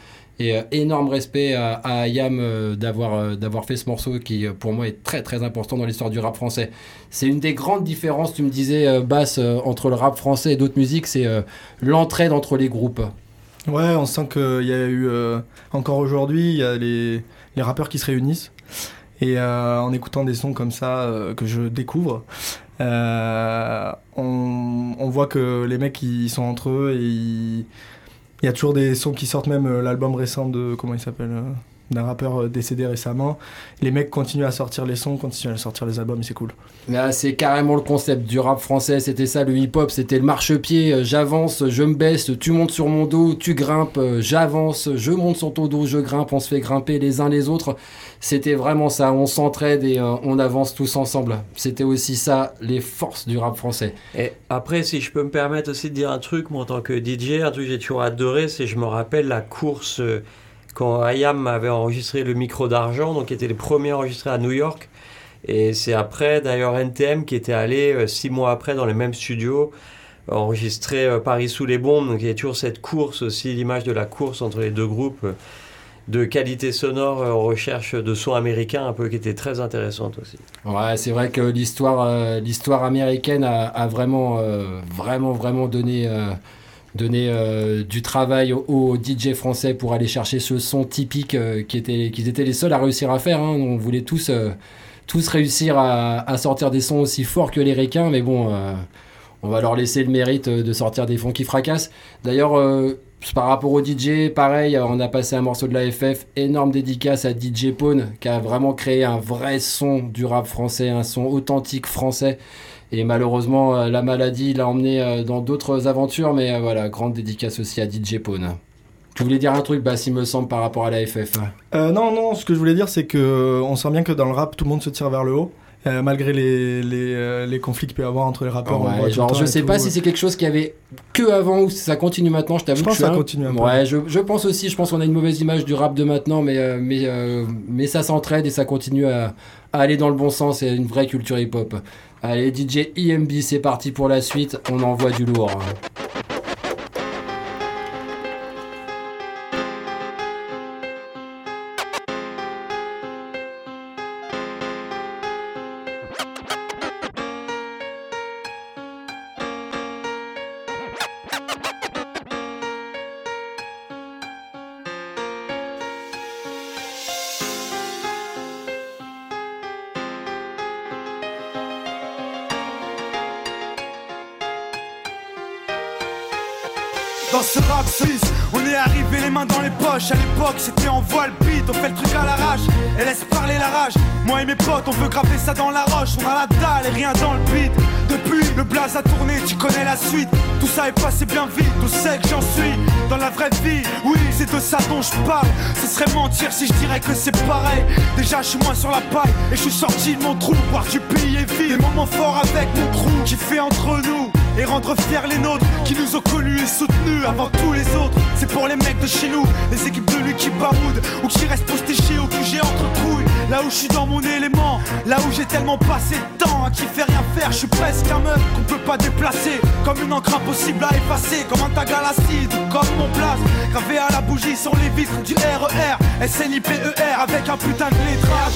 Et euh, énorme respect à, à euh, d'avoir euh, d'avoir fait ce morceau qui, pour moi, est très très important dans l'histoire du rap français. C'est une des grandes différences, tu me disais, Basse, entre le rap français et d'autres musiques, c'est l'entraide entre les groupes. Ouais, on sent qu'il y a eu, euh, encore aujourd'hui, il y a les, les rappeurs qui se réunissent. Et euh, en écoutant des sons comme ça euh, que je découvre, on, on voit que les mecs ils sont entre eux et il y a toujours des sons qui sortent, même l'album récent de. Comment il s'appelle D'un rappeur euh, décédé récemment. Les mecs continuent à sortir les sons, continuent à sortir les albums et c'est cool. Là, c'est carrément le concept du rap français. C'était ça, le hip-hop. C'était le marchepied. euh, J'avance, je me baisse, tu montes sur mon dos, tu grimpes, euh, j'avance, je monte sur ton dos, je grimpe, on se fait grimper les uns les autres. C'était vraiment ça. On s'entraide et euh, on avance tous ensemble. C'était aussi ça, les forces du rap français. Et après, si je peux me permettre aussi de dire un truc, moi en tant que DJ, un truc que j'ai toujours adoré, c'est je me rappelle la course euh, quand Ayam avait enregistré le micro d'argent, donc qui était les premiers enregistrés à New York. Et c'est après, d'ailleurs, NTM qui était allé euh, six mois après dans les mêmes studios enregistrer euh, Paris sous les bombes. Donc il y a toujours cette course aussi, l'image de la course entre les deux groupes euh, de qualité sonore en recherche de sons américains, un peu qui était très intéressante aussi. Ouais, c'est vrai que l'histoire, américaine a, vraiment, vraiment, vraiment donné, donné euh, du travail aux, DJ français pour aller chercher ce son typique euh, qu'ils étaient les seuls à réussir à faire. hein. On voulait tous, euh, tous réussir à, sortir des sons aussi forts que les requins, mais bon, on va leur laisser le mérite de sortir des fonds qui fracassent. D'ailleurs, par rapport au DJ, pareil, on a passé un morceau de la FF, énorme dédicace à DJ Pone, qui a vraiment créé un vrai son du rap français, un son authentique français. Et malheureusement, euh, la maladie l'a emmené euh, dans d'autres aventures, mais euh, voilà, grande dédicace aussi à DJ Pone. Tu voulais dire un truc, bah, il me semble, par rapport à la FF. Euh, non, non, ce que je voulais dire, c'est que on sent bien que dans le rap, tout le monde se tire vers le haut. euh, malgré les, les, les conflits qu'il peut y avoir entre les rappeurs. le Ouais, genre, je sais pas si c'est quelque chose qui avait que avant ou si ça continue maintenant. Je t'avoue que pense ça un- continue un. Ouais, je, je pense aussi. Je pense qu'on a une mauvaise image du rap de maintenant, mais euh, mais euh, mais ça s'entraide et ça continue à, à aller dans le bon sens. C'est une vraie culture hip-hop. Allez, DJ IMB, c'est parti pour la suite. On envoie du lourd. On a la dalle et rien dans le beat. Depuis, le blaze a tourné, tu connais la suite. Tout ça est passé bien vite, tout sait que j'en suis. Dans la vraie vie, oui, c'est de ça dont je parle. Ce serait mentir si je dirais que c'est pareil. Déjà, je suis moins sur la paille et je suis sorti de mon trou. Voir du pays est vide. Des moments forts avec mon crew qui fait entre nous et rendre fiers les nôtres qui nous ont connus et soutenus avant tous les autres. C'est pour les mecs de chez nous, les équipes de lui qui baroudent ou qui restent postés chez au QG entre couilles. Là où je suis dans mon élément, là où j'ai tellement passé de temps à qui fait rien faire, je suis presque un meuf qu'on peut pas déplacer. Comme une encre impossible à effacer, comme un tag à l'acide, comme mon place. Gravé à la bougie sur les vitres du RER, SNIPER avec un putain de lettrage.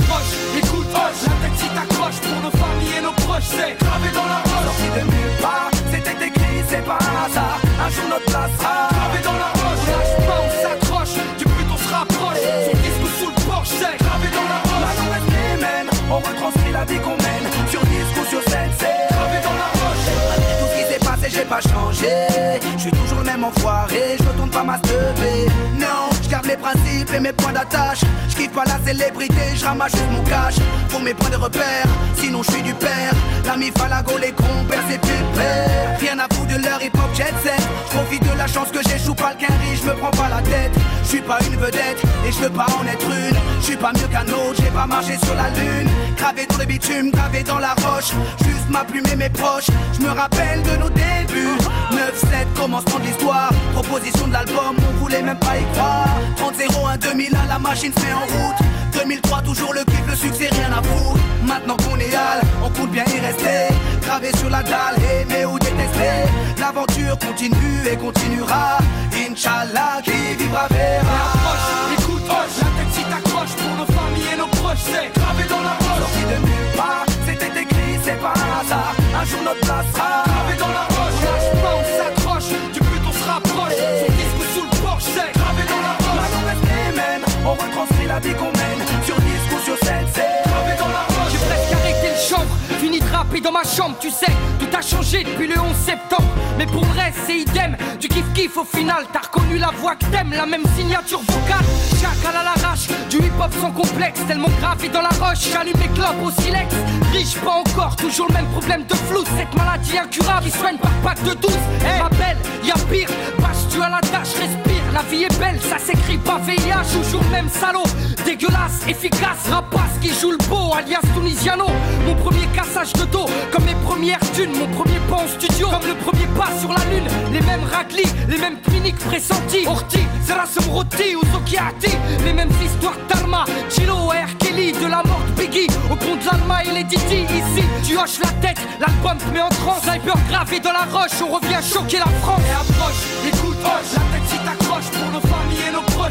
Écoute, hoche, la tête si t'accroches pour nos familles et nos proches, c'est gravé dans la roche. Sorti de nulle part, c'était écrit, c'est pas un hasard. Un jour notre place sera gravé dans la roche. On lâche pas, on s'accroche, du but on se rapproche. Son disque ou sous le porche, c'est gravé dans la roche. On retranscrit la vie qu'on mène. Sur disque ou sur scène, c'est gravé dans la roche. Tout ce qui s'est passé, j'ai pas changé. Je suis toujours le même enfoiré, je retourne pas ma. Non, je garde mes principes et mes points d'attache. Je kiffe pas la célébrité, je ramasse mon cash pour mes points de repère. Sinon, je suis du père. L'ami Falago, les compères, c'est pépère. Rien à foutre de leur hip hop jet set. Je profite de la chance que j'échoue pas le quinri, je me prends pas la tête. Je suis pas une vedette et je veux pas en être une. Je suis pas mieux qu'un autre, j'ai pas marché sur la lune. Gravé dans le bitume, gravé dans la roche. Juste ma plume et mes proches. Je me rappelle de nos débuts. 9-7, commencement de l'histoire. Proposition de l'album, on voulait même pas y croire. 30-01, 2001, la machine se met en route. 2003, toujours le kiff, le succès, rien à foutre. Maintenant qu'on est hal, on compte bien y rester. Gravé sur la dalle, aimer ou détester? L'aventure continue et continuera. Inch'Allah, qui vivra verra. Écoute, hoche, la tête si t'accroches pour nos familles et nos proches, c'est gravé dans la roche. Sorti de nulle part, c'était écrit, c'est pas un hasard. Un jour notre place sera gravé dans la roche. On retranscrit la vie qu'on mène. Sur disque ou sur scène, c'est dans la roche. J'ai presque arrêté le chambre, fini de rapper dans ma chambre, tu sais. Tout a changé depuis le 11 septembre. Mais pour vrai, c'est idem. Du kiff kiff au final, t'as reconnu la voix que t'aimes, la même signature vocale. Chacal à l'arrache, du hip hop sans complexe. Tellement gravé dans la roche, j'allume mes clopes au silex. Riche pas encore, toujours le même problème de flou. Cette maladie incurable qui soigne par pack de douce. Eh, ma belle, y'a pire. Bâche tu à la tâche, respire. La vie est belle, ça s'écrit pas VIH. Toujours le même salaud. Dégueulasse, efficace, rapace qui joue le beau, alias Tunisiano. Mon premier cassage de dos, comme mes premières thunes. Mon premier pas en studio, comme le premier pas sur la lune. Les mêmes raclis, les mêmes cliniques pressentis. Orti, Zerasum Roti ou Zokiati. Les mêmes histoires d'Alma, Chilo, R. Kelly. De la mort de Biggie, au pont de et les Didi. Ici, tu hoches la tête, l'album te met en transe. Sniper gravé dans la roche, on revient choquer la France. Et approche, écoute, hoche, la tête si nos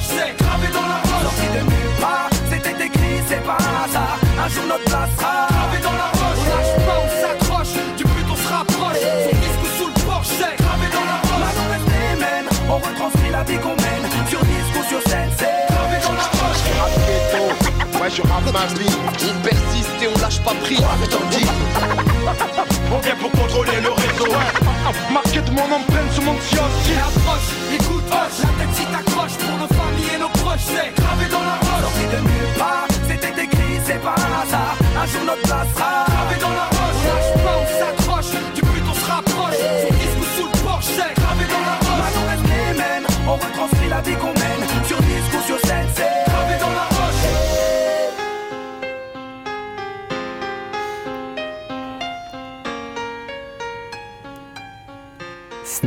c'est gravé dans la roche. Sorti de nulle part, c'était écrit, c'est pas un hasard. Un jour notre place sera gravé dans la roche. On lâche pas, on s'accroche, du but on se rapproche. Son disque sous le porche, c'est gravé dans la roche. Maintenant reste les mêmes, on retranscrit la vie qu'on mène. Sur disque ou sur scène, c'est gravé dans la roche. Ouais, je rappe ma vie. On persiste et on lâche pas pris. Dis. On vient pour contrôler le réseau. Marqué mon empreinte sur mon Et approche, écoute, hoche, la tête si t'accroches pour nos familles et nos proches, c'est gravé dans la roche. Sorti de nulle part, c'était écrit, c'est pas un hasard. Un jour notre place sera gravé dans la roche. On lâche pas, on s'accroche, du but on se rapproche. Son disque sous le porche, c'est gravé dans la roche. Maintenant reste les mêmes, on retranscrit la vie qu'on mène.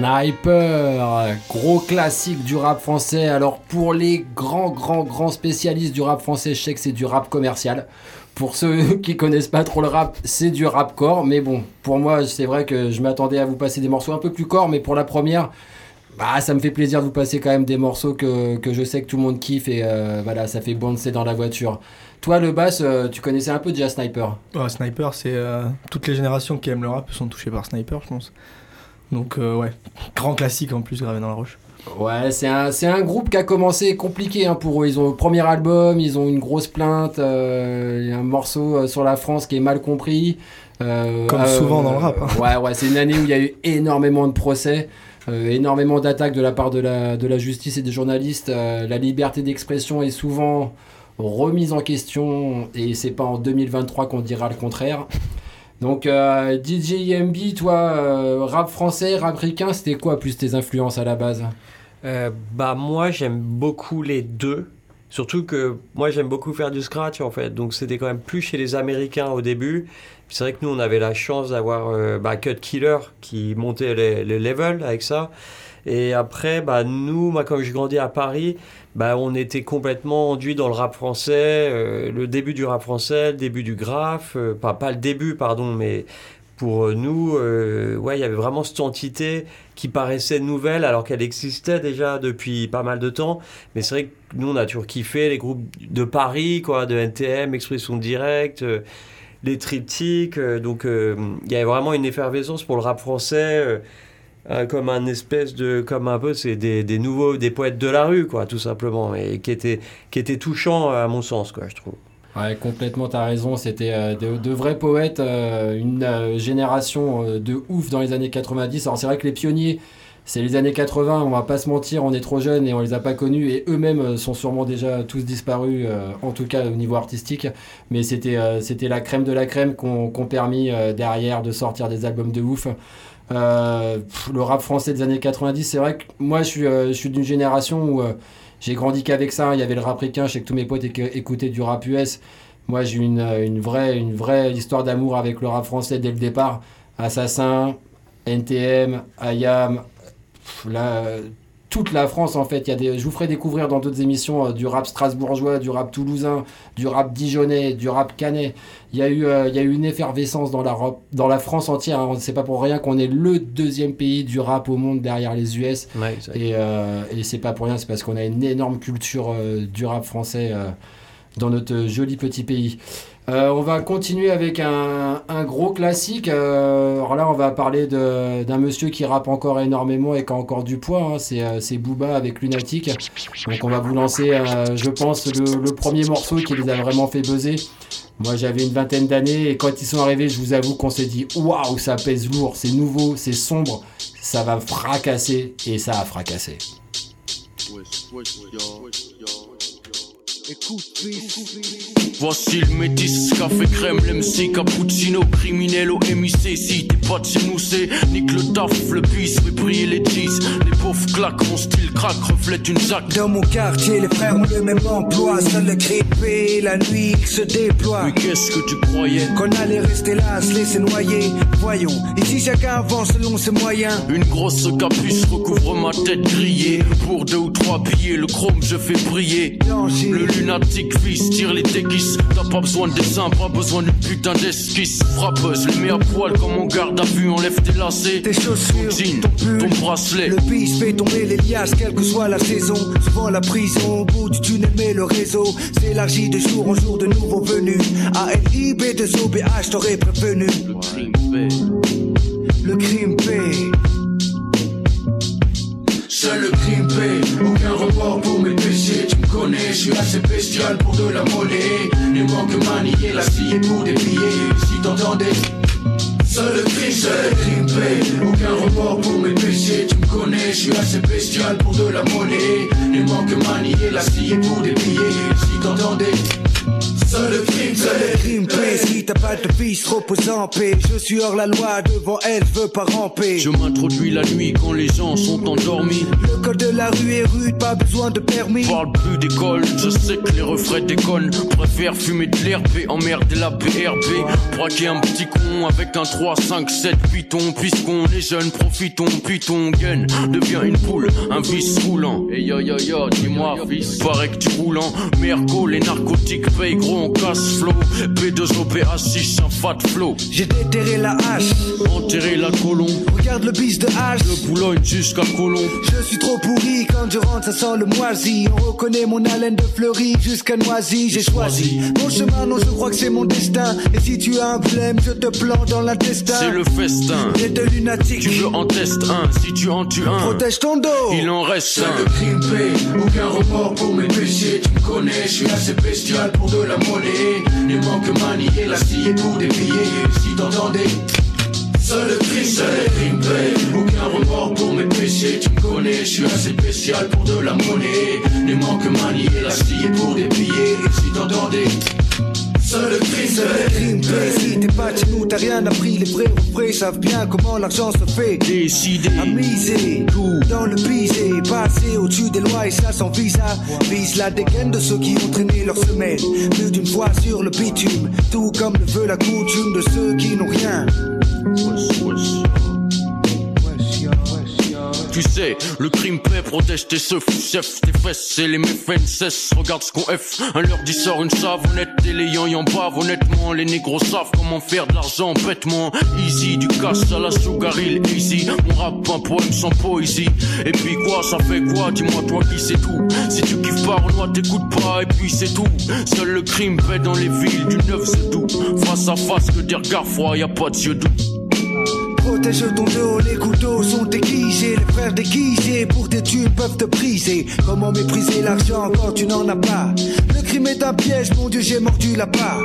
Sniper, gros classique du rap français. Alors pour les grands, grands, grands spécialistes du rap français, je sais que c'est du rap commercial. Pour ceux qui connaissent pas trop le rap, c'est du rap core. Mais bon, pour moi, c'est vrai que je m'attendais à vous passer des morceaux un peu plus corps. Mais pour la première, bah, ça me fait plaisir de vous passer quand même des morceaux que, que je sais que tout le monde kiffe. Et euh, voilà, ça fait boncer dans la voiture. Toi, le bass, euh, tu connaissais un peu déjà Sniper? Ouais, Sniper, c'est euh, toutes les générations qui aiment le rap sont touchées par Sniper, je pense. Donc euh, ouais, grand classique en plus gravé dans la roche. Ouais, c'est un, c'est un groupe qui a commencé compliqué hein, pour eux. Ils ont le premier album, ils ont une grosse plainte, euh, il y a un morceau euh, sur la France qui est mal compris. Euh, Comme euh, souvent dans le rap, hein. Ouais, ouais, c'est une année où il y a eu énormément de procès, énormément d'attaques de la part de la, de la justice et des journalistes. La liberté d'expression est souvent remise en question et c'est pas en 2023 qu'on dira le contraire. Donc euh, DJ YMB, toi, euh, rap français, rap ricain, c'était quoi plus tes influences à la base? Euh, bah moi j'aime beaucoup les deux. Surtout que moi j'aime beaucoup faire du scratch en fait. Donc c'était quand même plus chez les Américains au début. C'est vrai que nous on avait la chance d'avoir euh, bah, Cut Killer qui montait les, les levels avec ça. Et après, bah, nous, moi, quand j'ai grandi à Paris, bah, on était complètement enduit dans le rap français, euh, le début du rap français, le début du graphe, euh, pas, pas le début, pardon, mais pour euh, nous, ouais, il y avait vraiment cette entité qui paraissait nouvelle alors qu'elle existait déjà depuis pas mal de temps. Mais c'est vrai que nous, on a toujours kiffé les groupes de Paris, quoi, de NTM, Expression Directe, les triptyques. donc, il y avait vraiment une effervescence pour le rap français. Euh, euh, comme un espèce de comme un peu c'est des, nouveaux des poètes de la rue quoi tout simplement et qui était qui était touchant à mon sens quoi je trouve Ouais, complètement, t'as raison. C'était euh, de, vrais poètes, euh, une euh, génération euh, de ouf dans les années 90. Alors, c'est vrai que les pionniers, c'est les années 80, on va pas se mentir, on est trop jeunes et on les a pas connus. Et eux-mêmes euh, sont sûrement déjà tous disparus, euh, en tout cas au niveau artistique. Mais c'était euh, c'était la crème de la crème qu'on qu'on permis euh, derrière de sortir des albums de ouf. Euh, le rap français des années 90, c'est vrai que moi, je suis, euh, je suis d'une génération où. euh, j'ai grandi qu'avec ça. Il y avait le rap ricain. Je sais que tous mes potes éc- écoutaient du rap US. Moi, j'ai une, vraie, une vraie histoire d'amour avec le rap français dès le départ. Assassin, NTM, IAM, là, toute la France en fait. Il y a des, je vous ferai découvrir dans d'autres émissions euh, du rap strasbourgeois, du rap toulousain, du rap dijonnais, du rap canet. Il y a eu, euh, il y a eu une effervescence dans la, dans la France entière. hein. C'est pas pour rien qu'on est le deuxième pays du rap au monde derrière les US. Ouais. Et, euh, et c'est pas pour rien, c'est parce qu'on a une énorme culture euh, du rap français dans notre joli petit pays. Euh, on va continuer avec un, gros classique. Euh, alors là, on va parler d'un monsieur qui rappe encore énormément et qui a encore du poids. hein. C'est euh, Booba avec Lunatic. Donc on va vous lancer, euh, je pense, le, le premier morceau qui les a vraiment fait buzzer. Moi, j'avais une vingtaine d'années et quand ils sont arrivés, je vous avoue qu'on s'est dit waouh, ça pèse lourd, c'est nouveau, c'est sombre, ça va fracasser et ça a fracassé. Voici le métis, café crème, l'MC, cappuccino, criminel au MIC. Si t'es pas de chez nous, c'est nique le taf, le bis, fait briller les cheese. Les pauvres claquent, mon style craque, reflète une zac. Dans mon quartier, les frères ont le même emploi. Seul le grippé, la nuit qui se déploie. Mais qu'est-ce que tu croyais? Qu'on allait rester là, se laisser noyer. Voyons, ici chacun avance selon ses moyens. Une grosse capuce recouvre ma tête grillée. Pour deux ou trois billets, le chrome je fais briller. Le lunatique fils tire les déguises. T'as pas besoin de dessin, pas besoin d'une putain d'esquisse. Frappeuse, les mets à poil comme on garde à vue. Enlève tes lacets, tes chaussures, ton jean, ton bracelet. Le bis fait tomber les liasses, quelle que soit la saison. Souvent la prison, au bout du tunnel, mais le réseau s'élargit de jour en jour de nouveaux venus. ALIB de OBH, t'aurais prévenu. Le crime paie. Le crime paie. Seul le crime paie, aucun report pour mes péchés. Tu me connais, je suis assez bestial pour de la monnaie. Ne manque manier la scie pour des billets. Si t'entendais. Seul le crime, seul le crime aucun report pour mes péchés. Tu me connais, je suis assez bestial pour de la monnaie. Ne manque manier la scie pour des billets. Si t'entendais. Seul le crime, seul le crime. Si t'as pas de fils, repose en paix. Je suis hors la loi, devant elle, je veux pas ramper. Je m'introduis la nuit quand les gens sont endormis. Le de la rue est rude, pas besoin de permis. Parle plus d'école, je sais que les refrains déconnent. Préfère fumer de l'herbe et emmerder la BRB. Braquer un petit con avec un 3, 5, 7 python. Puisqu'on est jeune, profitons, python, gun. Devient une poule, un vice roulant. Et yo yo yo, dis-moi, fils. Paraît que tu roules en merco, les narcotiques payent gros en cash flow. P2OPA6, un fat flow. J'ai déterré la hache, Enterrer la colombe. regarde le bis de hache. De Boulogne jusqu'à Colombe. Je suis trop pourri, quand je rentre ça sent le moisi On reconnaît mon haleine de fleurie jusqu'à Noisy J'ai choisi mon chemin, non je crois que c'est mon destin Et si tu as un problème, je te plante dans l'intestin C'est le festin. J'ai de lunatique Tu veux en tester un, si tu en tues un. Protège ton dos Il en reste Seul le un. crime aucun report pour mes péchés. Tu me connais, je suis assez bestial pour de la monnaie. Ne manque manier la scie pour des billets. Si t'entendais. Seul le crime, seul le crime aucun remords pour mes péchés. Tu me connais, je suis assez spécial pour de la monnaie. Ne manque manier la scie pour des billets. Si t'entendais. Seul le crime, seul le crime. Si t'es pas chez nous, t'as rien appris. Les vrais refrains savent bien comment l'argent se fait. Décidé. À miser, tout dans le pisé. Passer au-dessus des lois et ça sans visa. Vise la dégaine de ceux qui ont traîné leur semelle. Plus d'une fois sur le bitume. Tout comme le veut la coutume de ceux qui n'ont rien. Le crime paie protège tes seufs, chef, tes fesses et les méfaits ne. Regarde ce qu'on F, un leur dit sort une savonnette et les yan yan bavent. Honnêtement, les négros savent comment faire de l'argent bêtement. Easy, du cash à la sougaril, easy. On rappe un poème sans poésie. Et puis quoi, ça fait quoi? Dis-moi toi qui sais tout. Si tu kiffes pas, Renoir, t'écoutes pas, et puis c'est tout. Seul le crime paie dans les villes du 9 c'est tout. Face à face, que des regards froids, y a pas de yeux doux. Protège ton dos, les couteaux sont aiguisés, les frères déguisés pour tes thunes peuvent te briser. Comment mépriser l'argent quand tu n'en as pas? Le crime est un piège, mon Dieu, j'ai mordu la part.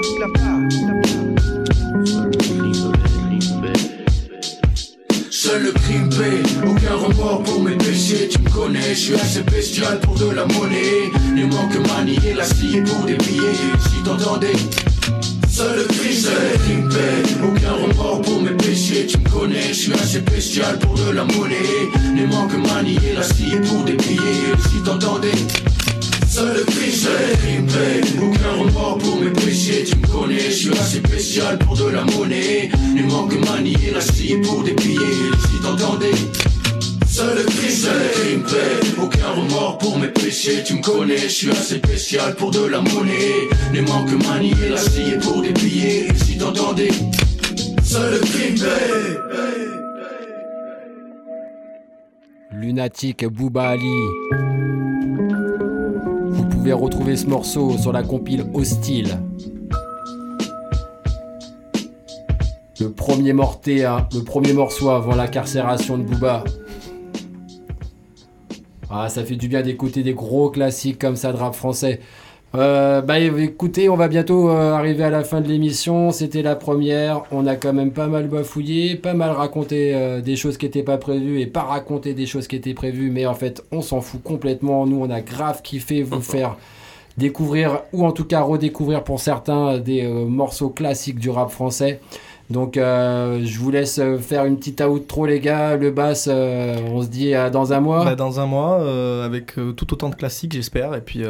Seul le crime paie, aucun remords pour mes péchés. Tu me connais, je suis assez bestial pour de la monnaie. Ne manque manier la scie pour des. Si t'entendais. Seul le crime, aucun remords pour mes péchés. Tu me connais, je suis assez bestial pour de la monnaie. Ne manque manier la scie pour des billets. Si t'entendais. Seul le crime, seul paie, aucun remords pour mes péchés. Tu me connais, je suis assez spécial pour de la monnaie. Ne manque manier la scie pour des billets. Si t'entendais. Seul le crime, Seul crime paie, aucun remords pour mes péchés Tu me connais, je suis assez spécial pour de la monnaie Ne manque que manier la scie pour des billets Si t'entendais Seul le crime paie Lunatic Booba Ali. Vous pouvez retrouver ce morceau sur la compile Hostile. Le premier morté, hein, le premier morceau avant l'incarcération de Booba. Ah, ça fait du bien d'écouter des gros classiques comme ça de rap français. Euh, bah écoutez, on va bientôt euh, arriver à la fin de l'émission. C'était la première. On a quand même pas mal bafouillé, pas mal raconté euh, des choses qui n'étaient pas prévues et pas raconté des choses qui étaient prévues. Mais en fait, on s'en fout complètement. Nous, on a grave kiffé vous faire découvrir ou en tout cas redécouvrir pour certains des morceaux classiques du rap français. Donc je vous laisse faire une petite outro les gars, le bass, on se dit dans un mois. Bah, dans un mois, avec tout autant de classiques j'espère, et puis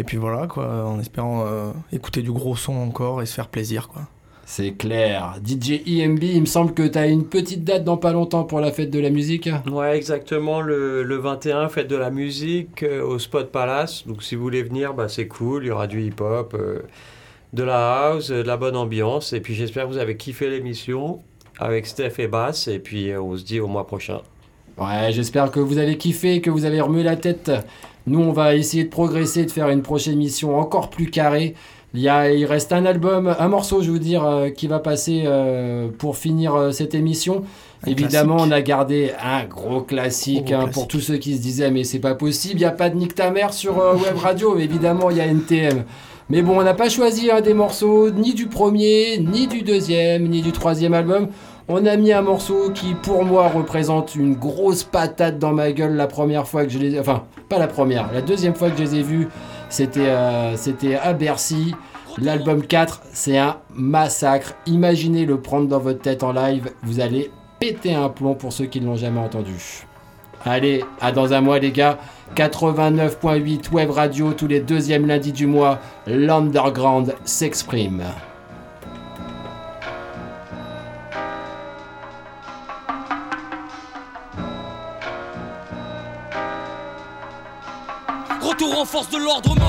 et puis voilà, quoi, en espérant euh, écouter du gros son encore et se faire plaisir, quoi. C'est clair. DJ EMB, il me semble que tu as une petite date dans pas longtemps pour la fête de la musique. Ouais, exactement, le, le 21, fête de la musique euh, au Spot Palace. Donc si vous voulez venir, bah, c'est cool, il y aura du hip-hop, euh, de la house, de la bonne ambiance. Et puis j'espère que vous avez kiffé l'émission avec Steph et Bass. Et puis on se dit au mois prochain. Ouais, j'espère que vous avez kiffé, que vous avez remué la tête nous, on va essayer de progresser, de faire une prochaine mission encore plus carrée. Il, y a, il reste un album, un morceau, je veux dire, euh, qui va passer euh, pour finir euh, cette émission. Évidemment, on a gardé un gros classique, hein, pour tous ceux qui se disaient mais c'est pas possible, il n'y a pas de Nick ta mère sur Web Radio. Évidemment, il y a NTM. Mais bon, on n'a pas choisi un des morceaux, ni du premier, ni du deuxième, ni du troisième album. On a mis un morceau qui, pour moi, représente une grosse patate dans ma gueule la première fois que je les... Enfin, pas la première, la deuxième fois que je les ai vus, c'était euh, à Bercy. L'album 4, c'est un massacre. Imaginez le prendre dans votre tête en live, vous allez péter un plomb pour ceux qui ne l'ont jamais entendu. Allez, à dans un mois les gars. 89.8 Web Radio tous les deuxièmes lundis du mois. L'underground s'exprime. Retour en force de l'ordre